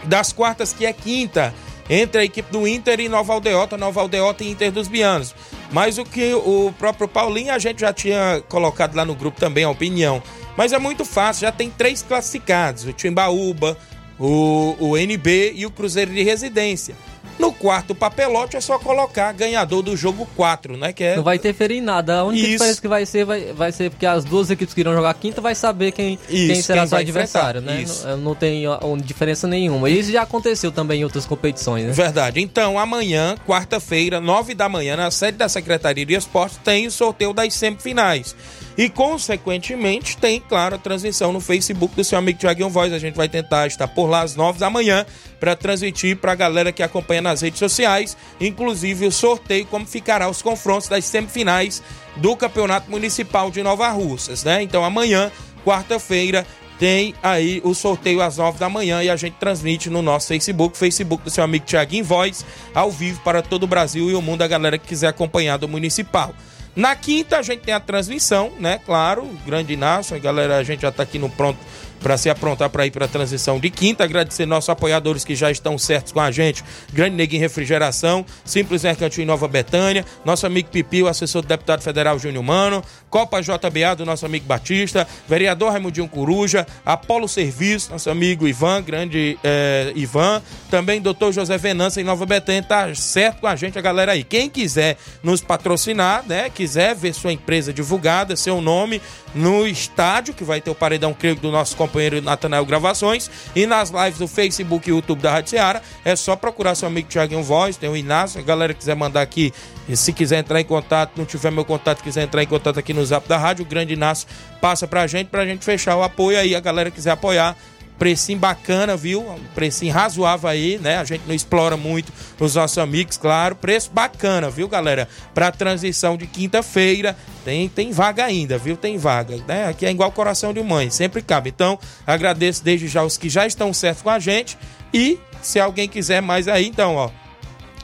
Das quartas, que é quinta, entre a equipe do Inter e Nova Aldeota, Nova Aldeota e Inter dos Bianos. Mas o que o próprio Paulinho, a gente já tinha colocado lá no grupo também a opinião. Mas é muito fácil, já tem três classificados: o Timbaúba, o, o NB e o Cruzeiro de Residência. No quarto papelote é só colocar ganhador do jogo 4, né? Que é... Não vai interferir em nada. A única Isso. diferença que vai ser vai, vai ser porque as duas equipes que irão jogar quinta vai saber quem, Isso, quem será quem seu adversário, né? Não, não, tem diferença nenhuma. Isso já aconteceu também em outras competições, né? Verdade. Então, amanhã, quarta-feira, nove da manhã, na sede da Secretaria de Esportes, tem o sorteio das semifinais. E, consequentemente, tem, claro, a transmissão no Facebook do seu amigo Tiaguinho Voz. A gente vai tentar estar por lá às nove da manhã para transmitir para a galera que acompanha nas redes sociais, inclusive o sorteio, como ficará os confrontos das semifinais do Campeonato Municipal de Nova Russas, né? Então, amanhã, quarta-feira, tem aí o sorteio às 9 da manhã e a gente transmite no nosso Facebook, Facebook do seu amigo Tiaguinho Voz, ao vivo para todo o Brasil e o mundo, a galera que quiser acompanhar do Municipal. Na quinta a gente tem a transmissão, né? Claro, grande Inácio, a galera, a gente já tá aqui no pronto para se aprontar para ir para a transição de quinta. Agradecer nossos apoiadores que já estão certos com a gente. Grande Neguinho Refrigeração, Simples Mercantil em Nova Betânia, nosso amigo Pipi, o assessor do deputado federal Júnior Mano, Copa JBA do nosso amigo Batista, vereador Raimundinho Coruja, Apolo Serviço, nosso amigo Ivan, grande eh, Ivan, também doutor José Venança em Nova Betânia, tá certo com a gente, a galera aí. Quem quiser nos patrocinar, né, quiser ver sua empresa divulgada, seu nome no estádio, que vai ter o paredão, creio, do nosso companheiro Natanael Gravações, e nas lives do Facebook e YouTube da Rádio Seara, é só procurar seu amigo Thiaguinho Voz, tem o Inácio, a galera quiser mandar aqui, se quiser entrar em contato, não tiver meu contato, quiser entrar em contato aqui no zap da rádio, o grande Inácio passa pra gente, pra gente fechar o apoio aí, a galera quiser apoiar, precinho bacana, viu? Um precinho razoável aí, né? A gente não explora muito os nossos amigos, claro. Preço bacana, viu, galera? Pra transição de quinta-feira. Tem, tem vaga ainda, viu? Tem vaga, né? Aqui é igual coração de mãe, sempre cabe. Então, agradeço desde já os que já estão certos com a gente. E se alguém quiser mais aí, então, ó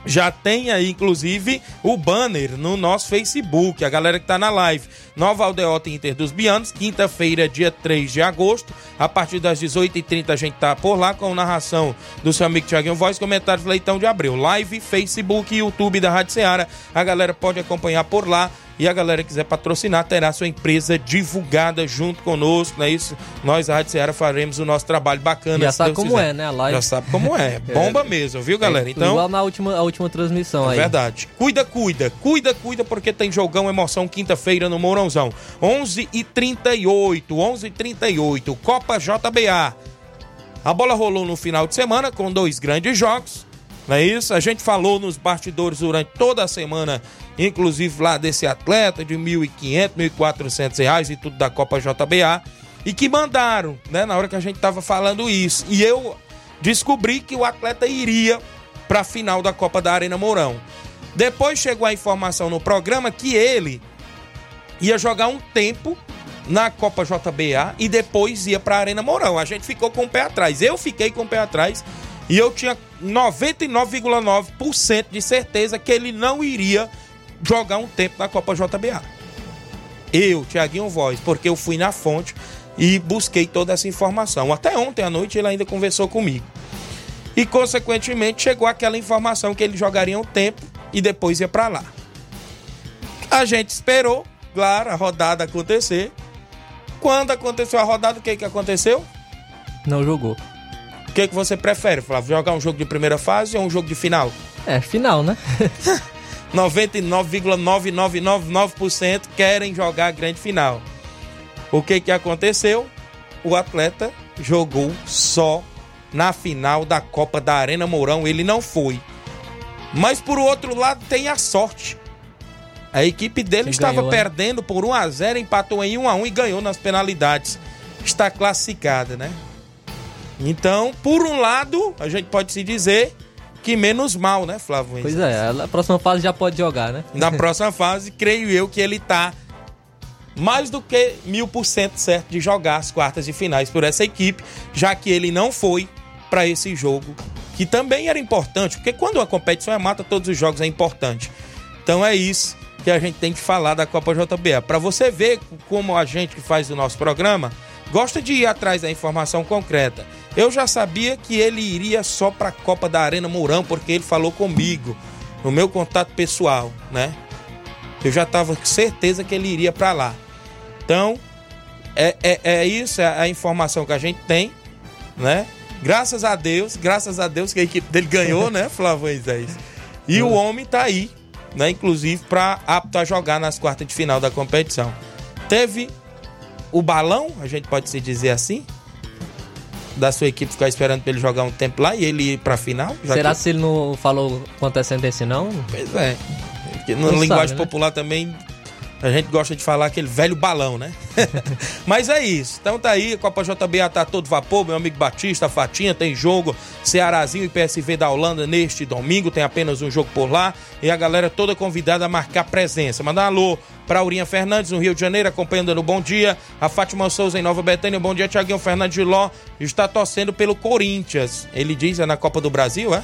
já tem aí, inclusive, o banner no nosso Facebook, a galera que tá na live. Nova Aldeota Inter dos Bianos, quinta-feira, dia 3 de agosto, a partir das 18h30 a gente tá por lá com narração do seu amigo Thiaguinho Voz, comentários Leitão de Abreu. Live, Facebook e YouTube da Rádio Ceará. A galera pode acompanhar por lá e a galera que quiser patrocinar terá sua empresa divulgada junto conosco, não é isso? Nós, a Rádio Ceará, faremos o nosso trabalho bacana. Já sabe como quiser. é, né? A live. Já sabe como é. Bomba mesmo, viu, galera? É, então, igual na última, a última transmissão é aí. Verdade. Cuida, cuida. Cuida, cuida, porque tem jogão, emoção, quinta-feira no Mourãozão. 11 e 38 11 e 38 Copa JBA. A bola rolou no final de semana com dois grandes jogos. Não é isso? A gente falou nos bastidores durante toda a semana, inclusive lá desse atleta de R$ 1.500, 1.400 reais e tudo da Copa JBA. E que mandaram, né, na hora que a gente tava falando isso. E eu descobri que o atleta iria para a final da Copa da Arena Mourão. Depois chegou a informação no programa que ele ia jogar um tempo na Copa JBA e depois ia para a Arena Mourão. A gente ficou com o pé atrás. Eu fiquei com o pé atrás e eu tinha 99,9% de certeza que ele não iria jogar um tempo na Copa JBA. Eu, Tiaguinho Voz, porque eu fui na fonte e busquei toda essa informação. Até ontem à noite ele ainda conversou comigo. E, consequentemente, chegou aquela informação que ele jogaria um tempo e depois ia para lá. A gente esperou, claro, a rodada acontecer. Quando aconteceu a rodada, o que, que aconteceu? Não jogou. O que, que você prefere, Flávio? Jogar um jogo de primeira fase ou um jogo de final? É, final, né? 99,9999% querem jogar a grande final. O que, que aconteceu? O atleta jogou só na final da Copa da Arena Mourão. Ele não foi. Mas por outro lado tem a sorte. A equipe dele estava ganhou, perdendo né? por 1 a 0, empatou em 1 a 1 e ganhou nas penalidades. Está classificada, né? Então, por um lado, a gente pode se dizer que menos mal, né, Flávio? Pois é, na próxima fase já pode jogar, né? Na próxima fase, creio eu que ele tá mais do que mil por cento certo de jogar as quartas de finais por essa equipe, já que ele não foi para esse jogo, que também era importante, porque quando uma competição é mata, todos os jogos é importante. Então é isso que a gente tem que falar da Copa JBA. Para você ver como a gente que faz o nosso programa gosta de ir atrás da informação concreta. Eu já sabia que ele iria só para a Copa da Arena Mourão, porque ele falou comigo no meu contato pessoal, né? Eu já estava com certeza que ele iria para lá. Então, é, é, é isso, é a informação que a gente tem, né? Graças a Deus, graças a Deus que a equipe dele ganhou, né, Flávio Moisés? E o homem tá aí, né, inclusive para apto a jogar nas quartas de final da competição. Teve o balão, a gente pode se dizer assim, da sua equipe ficar esperando para ele jogar um tempo lá e ele ir para a final. Será que... se ele não falou quanto é sentença não? Pois é. Porque na linguagem sabe, né? popular também a gente gosta de falar aquele velho balão, né? Mas é isso. Então tá aí, Copa JBA tá todo vapor, meu amigo Batista, Fatinha, tem jogo, Cearazinho e PSV da Holanda neste domingo, tem apenas um jogo por lá, e a galera toda convidada a marcar presença. Mandar um alô para Aurinha Fernandes, no Rio de Janeiro, acompanhando no Bom Dia. A Fátima Souza em Nova Betânia. Bom dia, Tiaguinho Fernandes de Ló. Está torcendo pelo Corinthians. Ele diz, é na Copa do Brasil, é?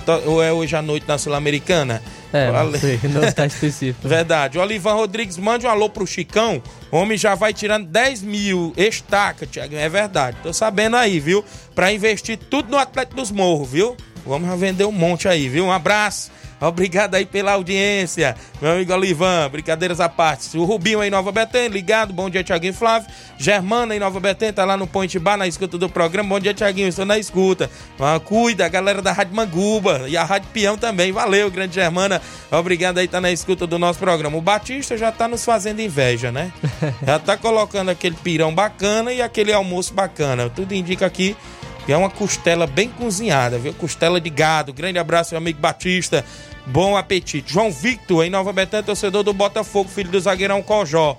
Tá ou é hoje à noite na Sul-Americana? É, não sei, não está específico. Verdade. O Olivan Rodrigues, mande um alô pro Chicão. O homem já vai tirando 10 mil. Estaca, Tiago. É verdade. Tô sabendo aí, viu? Pra investir tudo no Atlético dos Morros, viu? Vamos vender um monte aí, viu? Um abraço. Obrigado aí pela audiência, meu amigo Olivan, brincadeiras à parte. O Rubinho aí em Nova Betânia, ligado, bom dia Tiaguinho Flávio. Germana em Nova Betânia, tá lá no Ponte Bar, na escuta do programa, bom dia Tiaguinho, estou na escuta. Ah, cuida, a galera da Rádio Manguba e a Rádio Peão também, valeu, grande Germana, obrigado aí, tá na escuta do nosso programa. O Batista já tá nos fazendo inveja, né? Já tá colocando aquele pirão bacana e aquele almoço bacana, tudo indica aqui que é uma costela bem cozinhada, viu? Costela de gado. Grande abraço, meu amigo Batista. Bom apetite. João Victor, em Nova Betânia, torcedor do Botafogo, filho do zagueirão Cojó.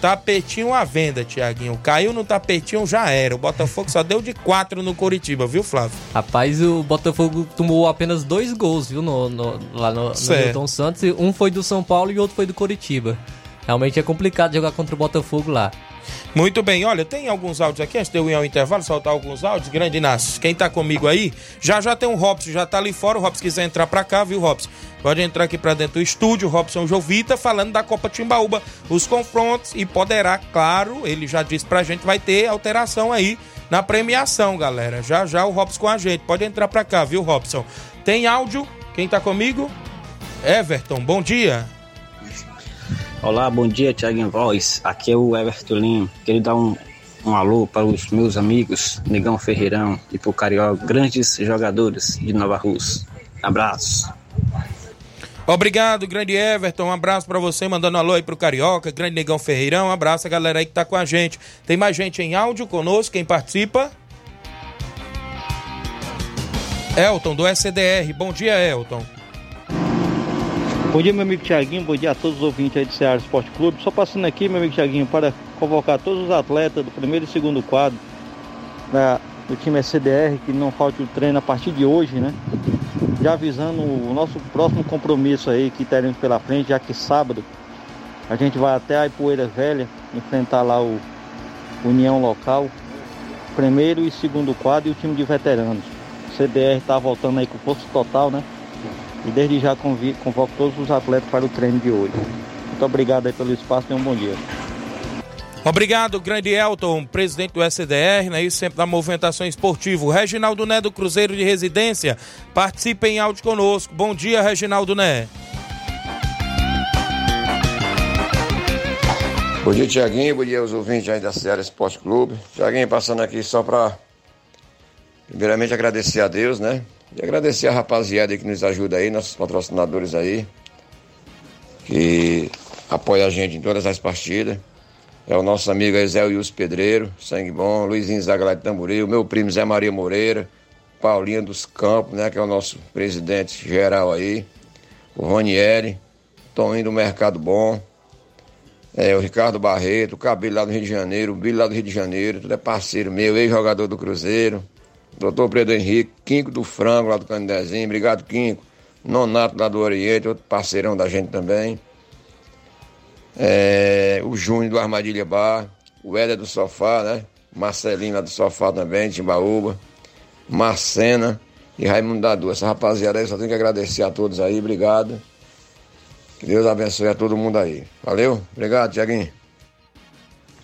Tapetinho à venda, Tiaguinho. Caiu no tapetinho, já era. O Botafogo só deu de quatro no Curitiba, viu, Flávio? Rapaz, o Botafogo tomou apenas dois gols, viu, no, no lá no, no Milton Santos. Um foi do São Paulo e outro foi do Curitiba. Realmente é complicado jogar contra o Botafogo lá. Muito bem, olha, tem alguns áudios aqui, antes de eu ir ao intervalo, soltar alguns áudios. Grande Inácio, quem tá comigo aí, já já tem um Robson, já tá ali fora. O Robson quiser entrar pra cá, viu, Robson? Pode entrar aqui pra dentro do estúdio, Robson Jovita, falando da Copa Timbaúba, os confrontos e poderá, claro, ele já disse pra gente, vai ter alteração aí na premiação, galera. Já já o Robson com a gente. Pode entrar pra cá, viu, Robson? Tem áudio? Quem tá comigo? Everton, bom dia. Olá, bom dia, Thiago Voz. Aqui é o Everton Lima. Queria dar um, um alô para os meus amigos Negão Ferreirão e pro Carioca, grandes jogadores de Nova Rússia. Abraço. Obrigado, grande Everton. Um abraço para você, mandando alô aí pro Carioca, grande Negão Ferreirão. Um abraço a galera aí que tá com a gente. Tem mais gente em áudio conosco, quem participa? Elton, do SDR. Bom dia, Elton. Bom dia, meu amigo Tiaguinho. Bom dia a todos os ouvintes aí do Ceará Esporte Clube. Só passando aqui, meu amigo Tiaguinho, para convocar todos os atletas do primeiro e segundo quadro da, do time SDR, que não falte o treino a partir de hoje, né? Já avisando o nosso próximo compromisso aí que teremos pela frente, já que sábado a gente vai até a Ipoeira Velha enfrentar lá o União Local, primeiro e segundo quadro e o time de veteranos. O CDR está voltando aí com força total, né? E desde já convoco todos os atletas para o treino de hoje. Muito obrigado aí pelo espaço e um bom dia. Obrigado, grande Elton, presidente do SDR, né, e sempre da movimentação esportiva. O Reginaldo Né do Cruzeiro de Residência participa em áudio conosco. Bom dia, Reginaldo Né. Bom dia, Tiaguinho. Bom dia aos ouvintes aí da Ceará Esporte Clube. Tiaguinho, passando aqui só para, primeiramente, agradecer a Deus, né? E agradecer a rapaziada que nos ajuda aí, nossos patrocinadores aí, que apoia a gente em todas as partidas. É o nosso amigo Zé Wilson Pedreiro, sangue bom, Luizinho Zagalá de Tamboril, meu primo Zé Maria Moreira, Paulinho dos Campos, né, que é o nosso presidente geral aí, o Ronieri, Toninho do Mercado Bom, é, o Ricardo Barreto, o Cabelo lá do Rio de Janeiro, o Bilho lá do Rio de Janeiro, tudo é parceiro meu, ex-jogador do Cruzeiro, Doutor Pedro Henrique, Quinco do Frango, lá do Candezinho, obrigado, Quinco. Nonato, lá do Oriente, outro parceirão da gente também. É, o Júnior do Armadilha Bar, o Éder do Sofá, né? Marcelinho lá do Sofá também, Timbaúba. Marcena e Raimundo Dadu. Essa rapaziada aí, só tenho que agradecer a todos aí, obrigado. Que Deus abençoe a todo mundo aí. Valeu? Obrigado, Tiaguinho.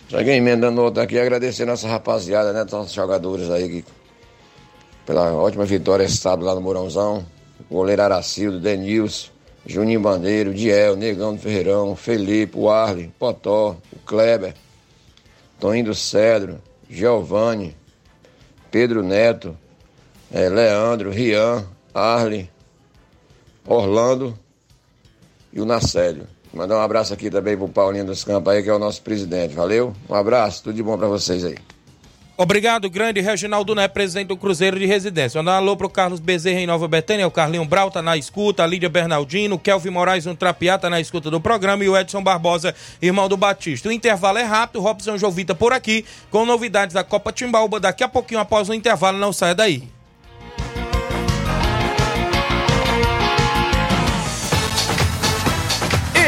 Tiaguinho, emendando outro aqui, agradecer a nossa rapaziada, né? Nossos jogadores aí que pela ótima vitória sábado lá no Mourãozão. Goleiro Aracildo, Denilson, Juninho Bandeiro, Diel, Negão do Ferreirão, Felipe, o Arley, Potó, o Kleber, Toninho do Cedro, Giovanni, Pedro Neto, é, Leandro, Rian, Arley, Orlando e o Nacélio. Mandar um abraço aqui também pro Paulinho dos Campos aí, que é o nosso presidente. Valeu? Um abraço, tudo de bom para vocês aí. Obrigado, grande Reginaldo Né, presidente do Cruzeiro de Residência. Mandar um alô pro Carlos Bezerra em Nova Betânia, o Carlinho Brau tá na escuta, a Lídia Bernardino, Kelvin Moraes, um trapiá, tá na escuta do programa e o Edson Barbosa, irmão do Batista. O intervalo é rápido, Robson Jovita por aqui, com novidades da Copa Timbaúba daqui a pouquinho após o intervalo, não saia daí.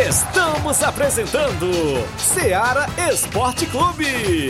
Estamos apresentando Seara Esporte Clube.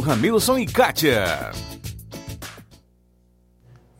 Ramilson e Kátia.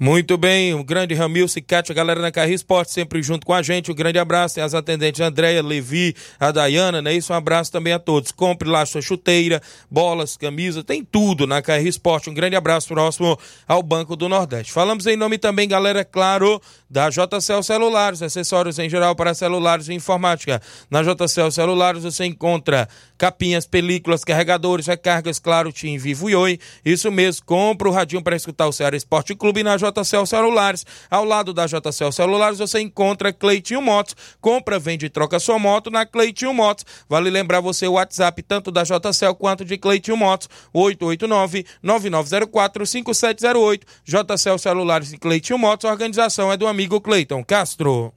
Muito bem, o grande Ramil Cicate, a galera da Carri Esporte sempre junto com a gente. Um grande abraço. Tem as atendentes Andréia, Levi, a Dayana, né? Isso, um abraço também a todos. Compre lá sua chuteira, bolas, camisa, tem tudo na Carri Esporte. Um grande abraço próximo ao Banco do Nordeste. Falamos em nome também, galera, claro, da JCL Celulares, acessórios em geral para celulares e informática. Na JCL Celulares você encontra capinhas, películas, carregadores, recargas, claro, Tim Vivo e Oi. Isso mesmo, compra o radinho para escutar o Ceará Esporte Clube na JCL Celulares. Ao lado da JCL Celulares você encontra Cleitinho Motos. Compra, vende e troca sua moto na Cleitinho Motos. Vale lembrar você o WhatsApp tanto da JCL quanto de Cleitinho Motos, 889-9904-5708. JCL Celulares e Cleitinho Motos, a organização é do amigo Cleiton Castro.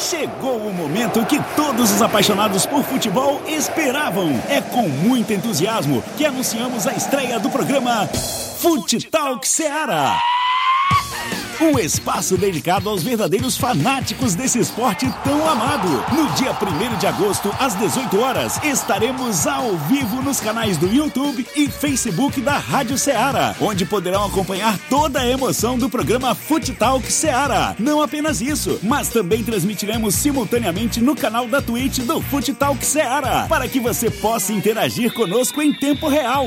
Chegou o momento que todos os apaixonados por futebol esperavam. É com muito entusiasmo que anunciamos a estreia do programa Fute Talk Seara. Um espaço dedicado aos verdadeiros fanáticos desse esporte tão amado. No dia 1 de agosto, às 18 horas, estaremos ao vivo nos canais do YouTube e Facebook da Rádio Ceará, onde poderão acompanhar toda a emoção do programa Fute Talk Ceará. Não apenas isso, mas também transmitiremos simultaneamente no canal da Twitch do Fute Talk Ceará, para que você possa interagir conosco em tempo real.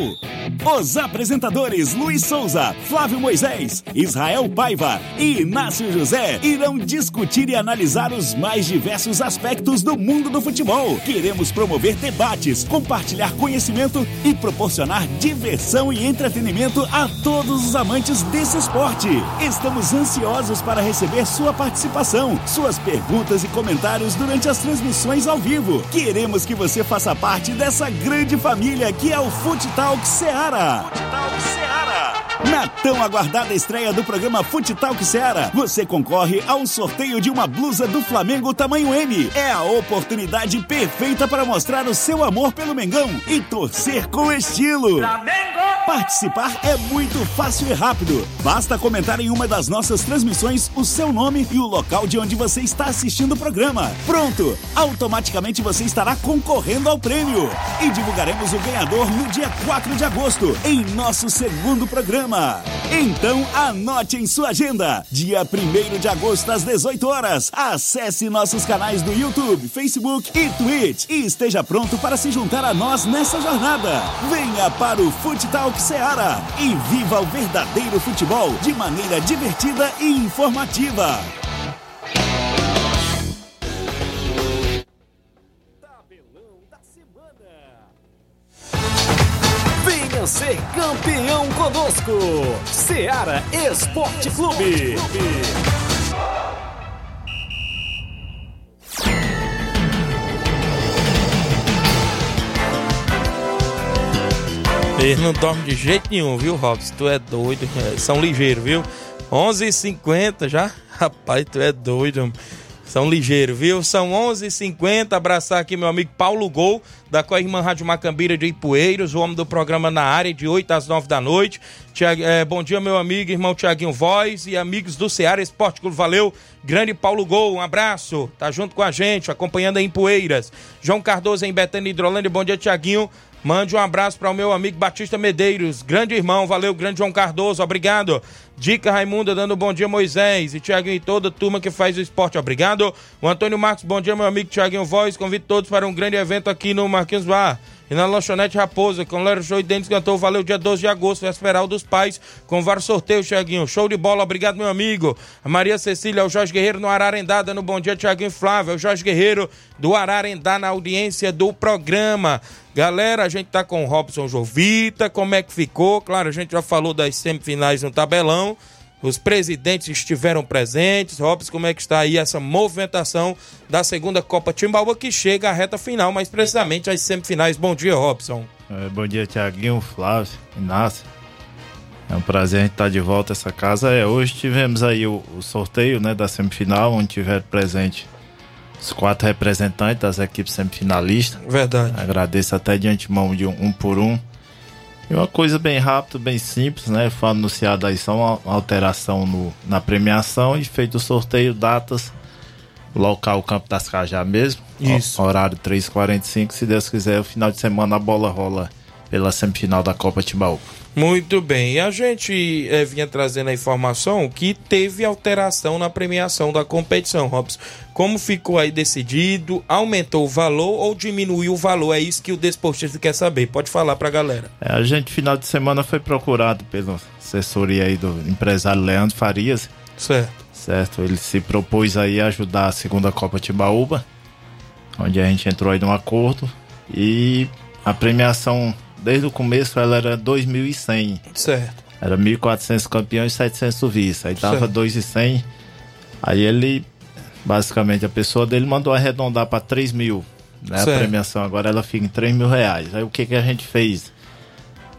Os apresentadores Luiz Souza, Flávio Moisés, Israel Paiva e Inácio José irão discutir e analisar os mais diversos aspectos do mundo do futebol. Queremos promover debates, compartilhar conhecimento e proporcionar diversão e entretenimento a todos os amantes desse esporte. Estamos ansiosos para receber sua participação, suas perguntas e comentários durante as transmissões ao vivo. Queremos que você faça parte dessa grande família que é o Fute Talk Seara. Fute Talk Seara. Na tão aguardada estreia do programa Fute Talk Seara, você concorre a um sorteio de uma blusa do Flamengo tamanho M. É a oportunidade perfeita para mostrar o seu amor pelo Mengão e torcer com estilo. Flamengo! Participar é muito fácil e rápido. Basta comentar em uma das nossas transmissões o seu nome e o local de onde você está assistindo o programa. Pronto! Automaticamente você estará concorrendo ao prêmio. E divulgaremos o ganhador no dia 4 de agosto, em nosso segundo programa. Então anote em sua agenda. Dia 1 de agosto às 18 horas. Acesse nossos canais do YouTube, Facebook e Twitch e esteja pronto para se juntar a nós nessa jornada. Venha para o Fute Talk Seara e viva o verdadeiro futebol de maneira divertida e informativa. Venha ser campeão conosco. Seara Esporte Clube. Eles não dormem de jeito nenhum, viu, Robson? Tu é doido. é, São ligeiros, viu? 11h50 já? Rapaz, tu é doido. São ligeiros, viu? São 11h50. Abraçar aqui meu amigo Paulo Gol, da Coirmã Rádio Macambira de Ipueiros, o homem do programa na área, de 8 às 9 da noite. Tiag- eh, bom dia, meu amigo, irmão Tiaguinho Voz e amigos do Ceará Esporte Clube. Valeu, grande Paulo Gol, um abraço. Tá junto com a gente, acompanhando em Poeiras. João Cardoso em Betânia Hidrolândia. Bom dia, Tiaguinho. Mande um abraço para o meu amigo Batista Medeiros, grande irmão, valeu, grande João Cardoso, obrigado. Dica Raimunda dando bom dia, Moisés, e Tiaguinho e toda a turma que faz o esporte, obrigado. O Antônio Marcos, bom dia, meu amigo Tiaguinho Voz, convido todos para um grande evento aqui no Marquinhos Bar. E na Lanchonete Raposa, com Lero Show e Dentes Cantor, valeu dia 12 de agosto, Vesperal dos Pais, com vários sorteios, Tiaguinho. Show de bola, obrigado, meu amigo. A Maria Cecília, o Jorge Guerreiro no Ararendá, dando bom dia, Tiaguinho Flávio. O Jorge Guerreiro do Ararendá na audiência do programa. Galera, a gente tá com o Robson Jovita, como é que ficou? Claro, a gente já falou das semifinais no tabelão. Os presidentes estiveram presentes. Robson, como é que está aí essa movimentação da segunda Copa Timbaúba que chega à reta final, mais precisamente às semifinais. Bom dia, Robson. É, bom dia, Tiaguinho, Flávio, Inácio. É um prazer a gente estar de volta a essa casa. É, hoje tivemos aí o, o sorteio né, da semifinal, onde tiveram presente os quatro representantes das equipes semifinalistas. Verdade. Agradeço até de antemão de um, um por um. E uma coisa bem rápida, bem simples, né? Foi anunciada aí só uma alteração no, na premiação e feito o sorteio, datas, local Campo das Cajá mesmo. Isso. Horário 3h45. Se Deus quiser, o final de semana a bola rola pela semifinal da Copa Timbaúba. Muito bem. E a gente eh, vinha trazendo a informação que teve alteração na premiação da competição, Robson. Como ficou aí decidido? Aumentou o valor ou diminuiu o valor? É isso que o desportista quer saber. Pode falar pra galera. É, a gente, final de semana, foi procurado pela assessoria aí do empresário Leandro Farias. Certo. Certo. Ele se propôs aí a ajudar a segunda Copa Timbaúba, onde a gente entrou aí num acordo. E a premiação desde o começo ela era 2.100. Certo. Era 1.400 campeões e 700 vice. Aí tava Certo. 2.100. Aí ele, basicamente, a pessoa dele mandou arredondar para 3 mil. Né, a Certo. premiação agora ela fica em 3 mil reais. Aí o que, que a gente fez?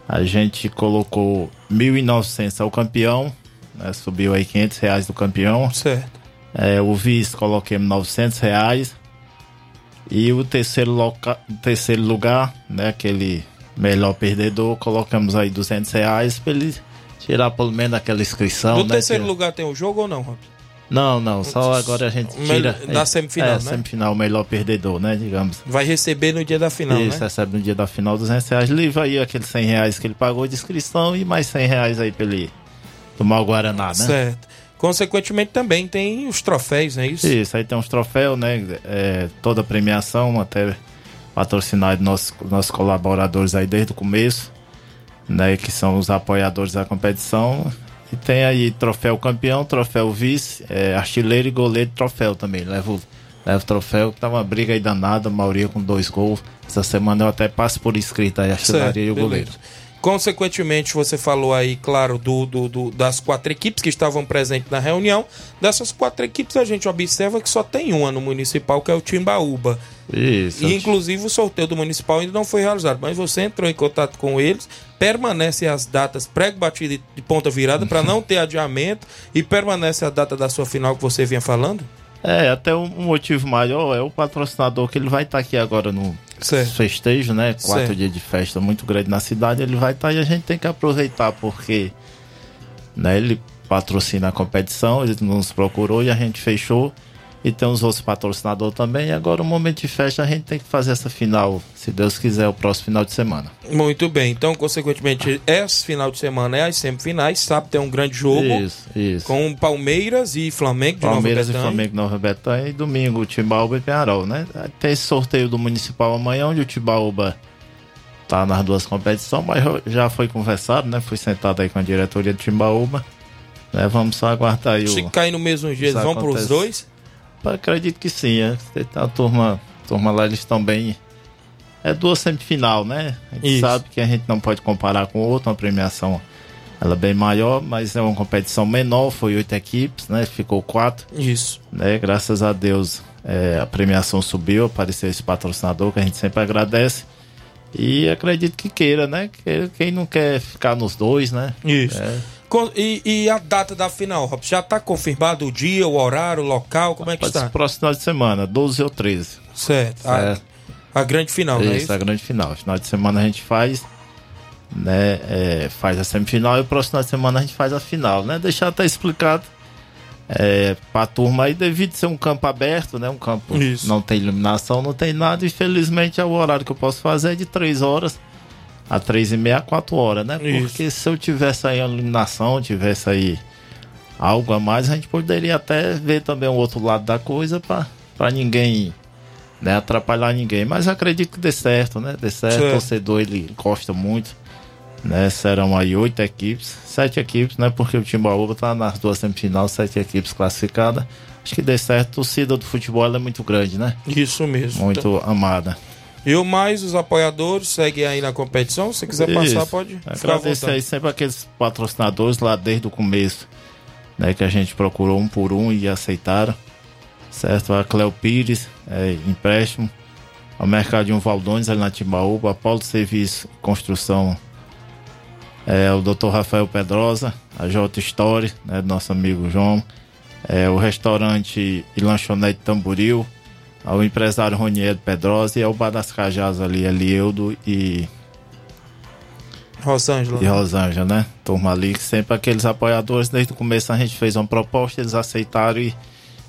A gente colocou 1.900 ao campeão, né, subiu aí 500 reais do campeão. Certo. É, o vice coloquemos 900 reais. E o terceiro, loca... terceiro lugar, né, aquele melhor perdedor, colocamos aí 200 reais pra ele tirar pelo menos aquela inscrição. No né, terceiro que- lugar tem o jogo ou não, Robson? Não, não, só agora a gente tira. da semifinal, é, né? semifinal, o melhor perdedor, né, digamos. Vai receber no dia da final, Isso, né? recebe no dia da final 200 reais. Livra aí aqueles 100 reais que ele pagou de inscrição e mais 100 reais aí pra ele tomar o Guaraná, né? Certo. Consequentemente também tem os troféus, não é isso? Isso, aí tem uns troféus, né? É, toda a premiação, até patrocinado nossos, nossos colaboradores aí desde o começo, né? Que são os apoiadores da competição. E tem aí troféu campeão, troféu vice, é, artilheiro e goleiro troféu também. Leva o, leva o troféu, que tá uma briga aí danada, a maioria com dois gols. Essa semana eu até passo por escrito aí a artilharia e o beleza. goleiro. Consequentemente, você falou aí, claro, do, do- do- das quatro equipes que estavam presentes na reunião. Dessas quatro equipes, a gente observa que só tem uma no municipal, que é o Timbaúba. Isso. E inclusive o sorteio do municipal ainda não foi realizado, mas você entrou em contato com eles, permanece as datas prego batido de ponta virada para não ter adiamento e permanece a data da sua final que você vinha falando? É, até um motivo maior é o patrocinador que ele vai estar aqui agora no Certo. festejo, né? Quatro Certo. dias de festa muito grande na cidade, ele vai estar e a gente tem que aproveitar porque né, ele patrocina a competição, ele nos procurou e a gente fechou. E tem os outros patrocinadores também. E agora, o momento de festa, a gente tem que fazer essa final, se Deus quiser, o próximo final de semana. Muito bem, então, consequentemente, esse final de semana é as semifinais, sábado tem um grande jogo Isso, isso. com Palmeiras e Flamengo de Palmeiras e Nova Betânia. Flamengo e Nova Betânia e domingo o Timbaúba e Penharol, né? Tem esse sorteio do Municipal amanhã, onde o Timbaúba tá nas duas competições, mas já foi conversado, né? Fui sentado aí com a diretoria do Timbaúba. Né? Vamos só aguardar aí Se o... cair no mesmo dia, eles vão para os dois? Acredito que sim, é. Tem A turma, a turma lá, eles estão bem... É duas semifinal, né? A gente Isso. sabe que a gente não pode comparar com outra, uma premiação ela é bem maior, mas é uma competição menor, foi oito equipes, né? Ficou quatro Isso. né? Graças a Deus é, a premiação subiu, apareceu esse patrocinador que a gente sempre agradece. E acredito que queira, né? Que- Quem não quer ficar nos dois, né? Isso. É. E, e a data da final, Robson? Já está confirmado o dia, o horário, o local? Como é que está? próximo final de semana, 12 ou 13. Certo. A, Certo. a grande final, é isso, isso? a grande final. Final de semana a gente faz, né? é, faz a semifinal e o próximo final de semana a gente faz a final, né? Deixar até explicado é, pra turma aí, devido ser um campo aberto, né? Um campo Isso. não tem iluminação, não tem nada. Infelizmente, é o horário que eu posso fazer é de 3 horas a 3 e meia a 4 horas, né? Isso. Porque se eu tivesse aí a iluminação, tivesse aí algo a mais, a gente poderia até ver também o outro lado da coisa pra, pra ninguém né, atrapalhar ninguém. Mas acredito que dê certo, né? Dê certo. O torcedor ele gosta muito. Né? Serão aí oito equipes, sete equipes, né? Porque o Timbaúba tá nas duas semifinais, sete equipes classificadas. Acho que dê certo. A torcida do futebol é muito grande, né? Isso mesmo. Muito amada. E o mais, os apoiadores seguem aí na competição. Se quiser passar, Isso. pode ficar à Agradecer aí sempre aqueles patrocinadores lá desde o começo. né, que a gente procurou um por um e aceitaram. Certo? A Cleo Pires, é, empréstimo. Ao Mercadinho Valdones, ali na Timbaúba. A Paulo Serviço Construção, é, o Dr. Rafael Pedrosa. A J Story, né, do nosso amigo João. É, o restaurante e lanchonete Tamboril. Ao empresário Roniero Pedrosa e ao Bar das Cajás ali, Elieudo e Rosângela. de Rosângela, né? Turma ali, que sempre aqueles apoiadores, desde o começo a gente fez uma proposta, eles aceitaram e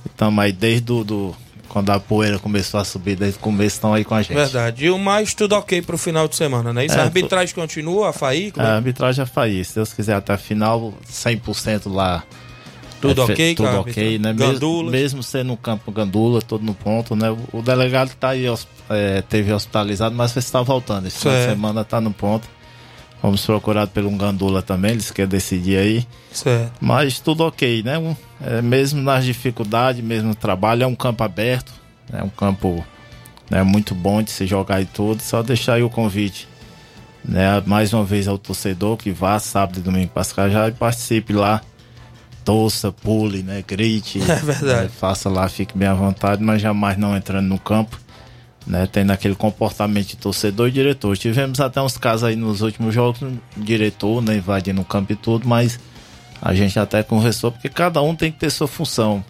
estamos aí desde o, do, quando a poeira começou a subir, desde o começo estão aí com a gente. Verdade. E o mais tudo ok pro final de semana, né? Isso É, a arbitragem continua, a FAI? A é? arbitragem já faz isso, se Deus quiser até a final, 100% lá. Tudo É ok, Tudo cara? ok, né? Mesmo, Gandulas. mesmo sendo no campo Gandula, todo no ponto, né? O, delegado tá aí, é, teve hospitalizado, mas vai estar voltando. Esse final de Certo. semana tá no ponto. Fomos procurados pelo Gandula também, eles querem decidir aí. Certo. Mas tudo ok, né? Um- é, mesmo nas dificuldades, mesmo no trabalho, é um campo aberto, é um campo né, muito bom de se jogar e tudo. Só deixar aí o convite, né? Mais uma vez ao torcedor que vá sábado e domingo para Cascajá e participe lá. Torça, pule, né? Grite. É verdade. né, faça lá, fique bem à vontade, mas jamais não entrando no campo. Né, tendo aquele comportamento de torcedor e diretor. Tivemos até uns casos aí nos últimos jogos, diretor, né, invadindo o campo e tudo, mas a gente até conversou, porque cada um tem que ter sua função.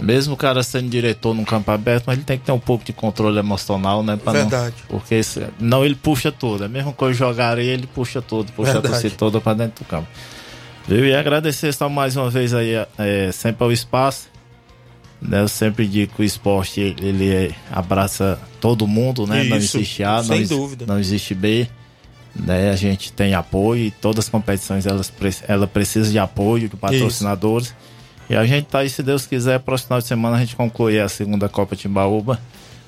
Mesmo o cara sendo diretor num campo aberto, mas ele tem que ter um pouco de controle emocional, né? pra não- Verdade. porque se- não ele puxa tudo. É a mesma coisa jogar areia, ele puxa tudo, puxa Verdade. a torcida toda pra dentro do campo. Viu? E agradecer só mais uma vez aí, é, sempre ao espaço. Né? Eu sempre digo que o esporte ele, é- abraça todo mundo, né? não Isso, existe A, não, sem exi- dúvida. não existe B. Né? A gente tem apoio e todas as competições elas, ela precisa de apoio de patrocinadores. E a gente tá aí, se Deus quiser, próximo final de semana a gente concluir a segunda Copa Timbaúba.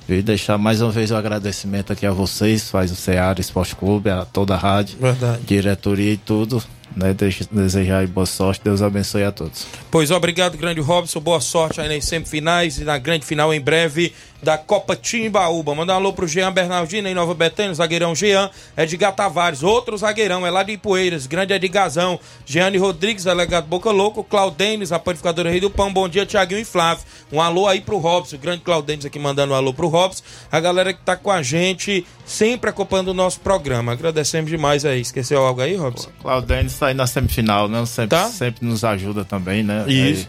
E deixar mais uma vez o agradecimento aqui a vocês, faz o Ceará Esporte Clube, a toda a rádio, Verdade. diretoria e tudo. Né? Desejar aí boa sorte, Deus abençoe a todos. Pois obrigado, grande Robson. Boa sorte aí nas semifinais e na grande final em breve da Copa Timbaúba. Mandar um alô pro Jean Bernardino em Nova Betânia, zagueirão Jean, Edgar Tavares, outro zagueirão, é lá de Ipueiras, grande Edgazão, Jeane Rodrigues, delegado Boca Louco, Claudênis, a panificadora Rei do Pão, bom dia, Tiaguinho e Flávio. Um alô aí pro Robson, grande Claudênis aqui mandando um alô pro Robson, a galera que tá com a gente, sempre acompanhando o nosso programa. Agradecemos demais aí. Esqueceu algo aí, Robson? Claudênis está aí na semifinal, né? Sempre, Tá. sempre nos ajuda também, né? Isso.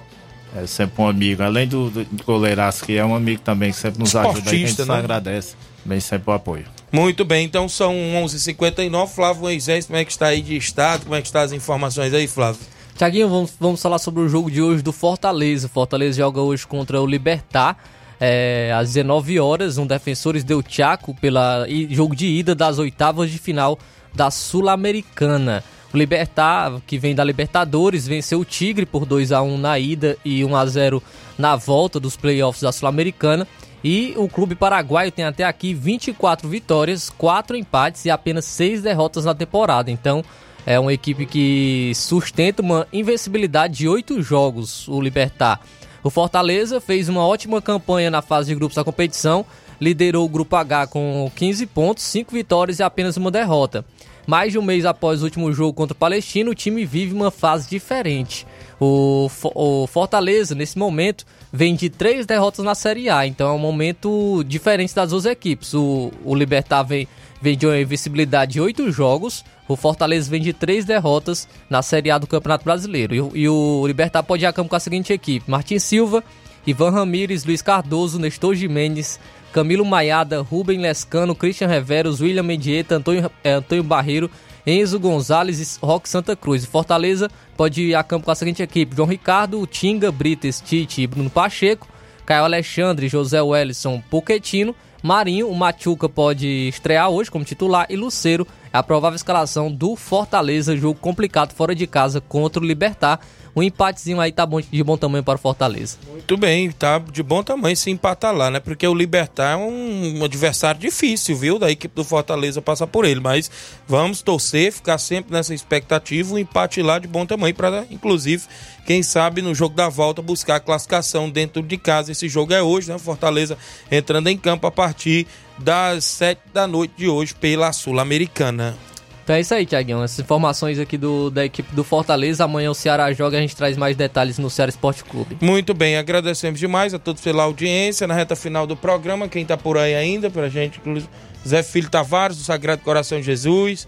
É, é sempre um amigo. Além do, do goleiraço que é um amigo também, que sempre nos ajuda. aí, que A gente Esportista, né? agradece. Bem, sempre o apoio. Muito bem, então são 11h59. Flávio Moisés, como é que está aí de estado? Como é que estão as informações aí, Flávio? Tiaguinho, vamos, vamos falar sobre o jogo de hoje do Fortaleza. O Fortaleza joga hoje contra o Libertar. é, às 19 horas, um Defensores deu Chaco pela jogo de ida das oitavas de final da Sul-Americana. O Libertar, que vem da Libertadores, venceu o Tigre por 2 a 1 na ida e 1 a 0 na volta dos playoffs da Sul-Americana. E o clube paraguaio tem até aqui 24 vitórias, 4 empates e apenas 6 derrotas na temporada. Então, é uma equipe que sustenta uma invencibilidade de 8 jogos, o Libertar. O Fortaleza fez uma ótima campanha na fase de grupos da competição, liderou o grupo H com 15 pontos, 5 vitórias e apenas uma derrota. Mais de um mês após o último jogo contra o Palestino, o time vive uma fase diferente. O, o Fortaleza, nesse momento, vem de três derrotas na Série A, então é um momento diferente das duas equipes. O, o Libertar vem, vem de uma invencibilidade de oito jogos, o Fortaleza vem de três derrotas na Série A do Campeonato Brasileiro. E, o- e o Libertar pode ir a campo com a seguinte equipe: Martin Silva, Ivan Ramires, Luiz Cardoso, Nestor Jimenez, Camilo Maiada, Rubem Lescano, Christian Reveros, William Mendieta, Antônio, eh, Antônio Barreiro, Enzo Gonzalez e Roque Santa Cruz. Fortaleza pode ir a campo com a seguinte equipe: João Ricardo, Tinga, Brites, Tite e Bruno Pacheco, Caio Alexandre, José Wellison, Poquetino, Marinho, o Machuca pode estrear hoje como titular e Luceiro é a provável escalação do Fortaleza, jogo complicado fora de casa contra o Libertar. Um empatezinho aí tá bom, de bom tamanho para o Fortaleza. Muito bem, tá de bom tamanho se empatar lá, né? Porque o Libertar é um, adversário difícil, viu? Da equipe do Fortaleza passar por ele. Mas vamos torcer, ficar sempre nessa expectativa, um empate lá de bom tamanho para, inclusive, quem sabe no jogo da volta buscar a classificação dentro de casa. Esse jogo é hoje, né? Fortaleza entrando em campo a partir das sete da noite de hoje pela Sul-Americana. Então é isso aí, Tiaguinho. Essas informações aqui do, da equipe do Fortaleza. Amanhã o Ceará joga, a gente traz mais detalhes no Ceará Esporte Clube. Muito bem, agradecemos demais a todos pela audiência. Na reta final do programa, quem tá por aí ainda, pra gente, inclusive, Zé Filho Tavares, do Sagrado Coração de Jesus.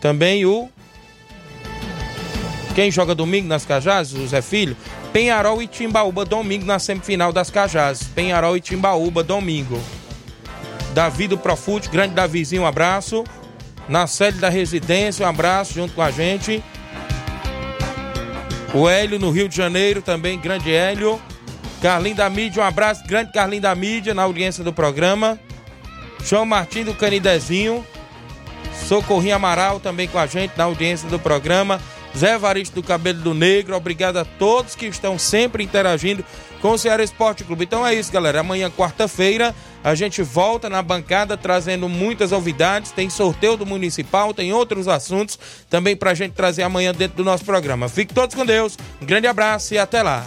Também o. Quem joga domingo nas Cajás? O Zé Filho. Penharol e Timbaúba, domingo na semifinal das Cajás. Penharol e Timbaúba, domingo. Davi do Profute, grande Davizinho, um abraço. Na sede da residência, um abraço junto com a gente. O Hélio no Rio de Janeiro, também, grande Hélio. Carlinho da Mídia, um abraço, grande Carlinho da Mídia, na audiência do programa. João Martins do Canidezinho. Socorrinho Amaral também com a gente na audiência do programa. Zé Varisto do Cabelo do Negro, obrigado a todos que estão sempre interagindo com o Ceará Esporte Clube. Então é isso, galera. Amanhã, quarta-feira, a gente volta na bancada trazendo muitas novidades. Tem sorteio do Municipal, tem outros assuntos também pra gente trazer amanhã dentro do nosso programa. Fique todos com Deus, um grande abraço e até lá.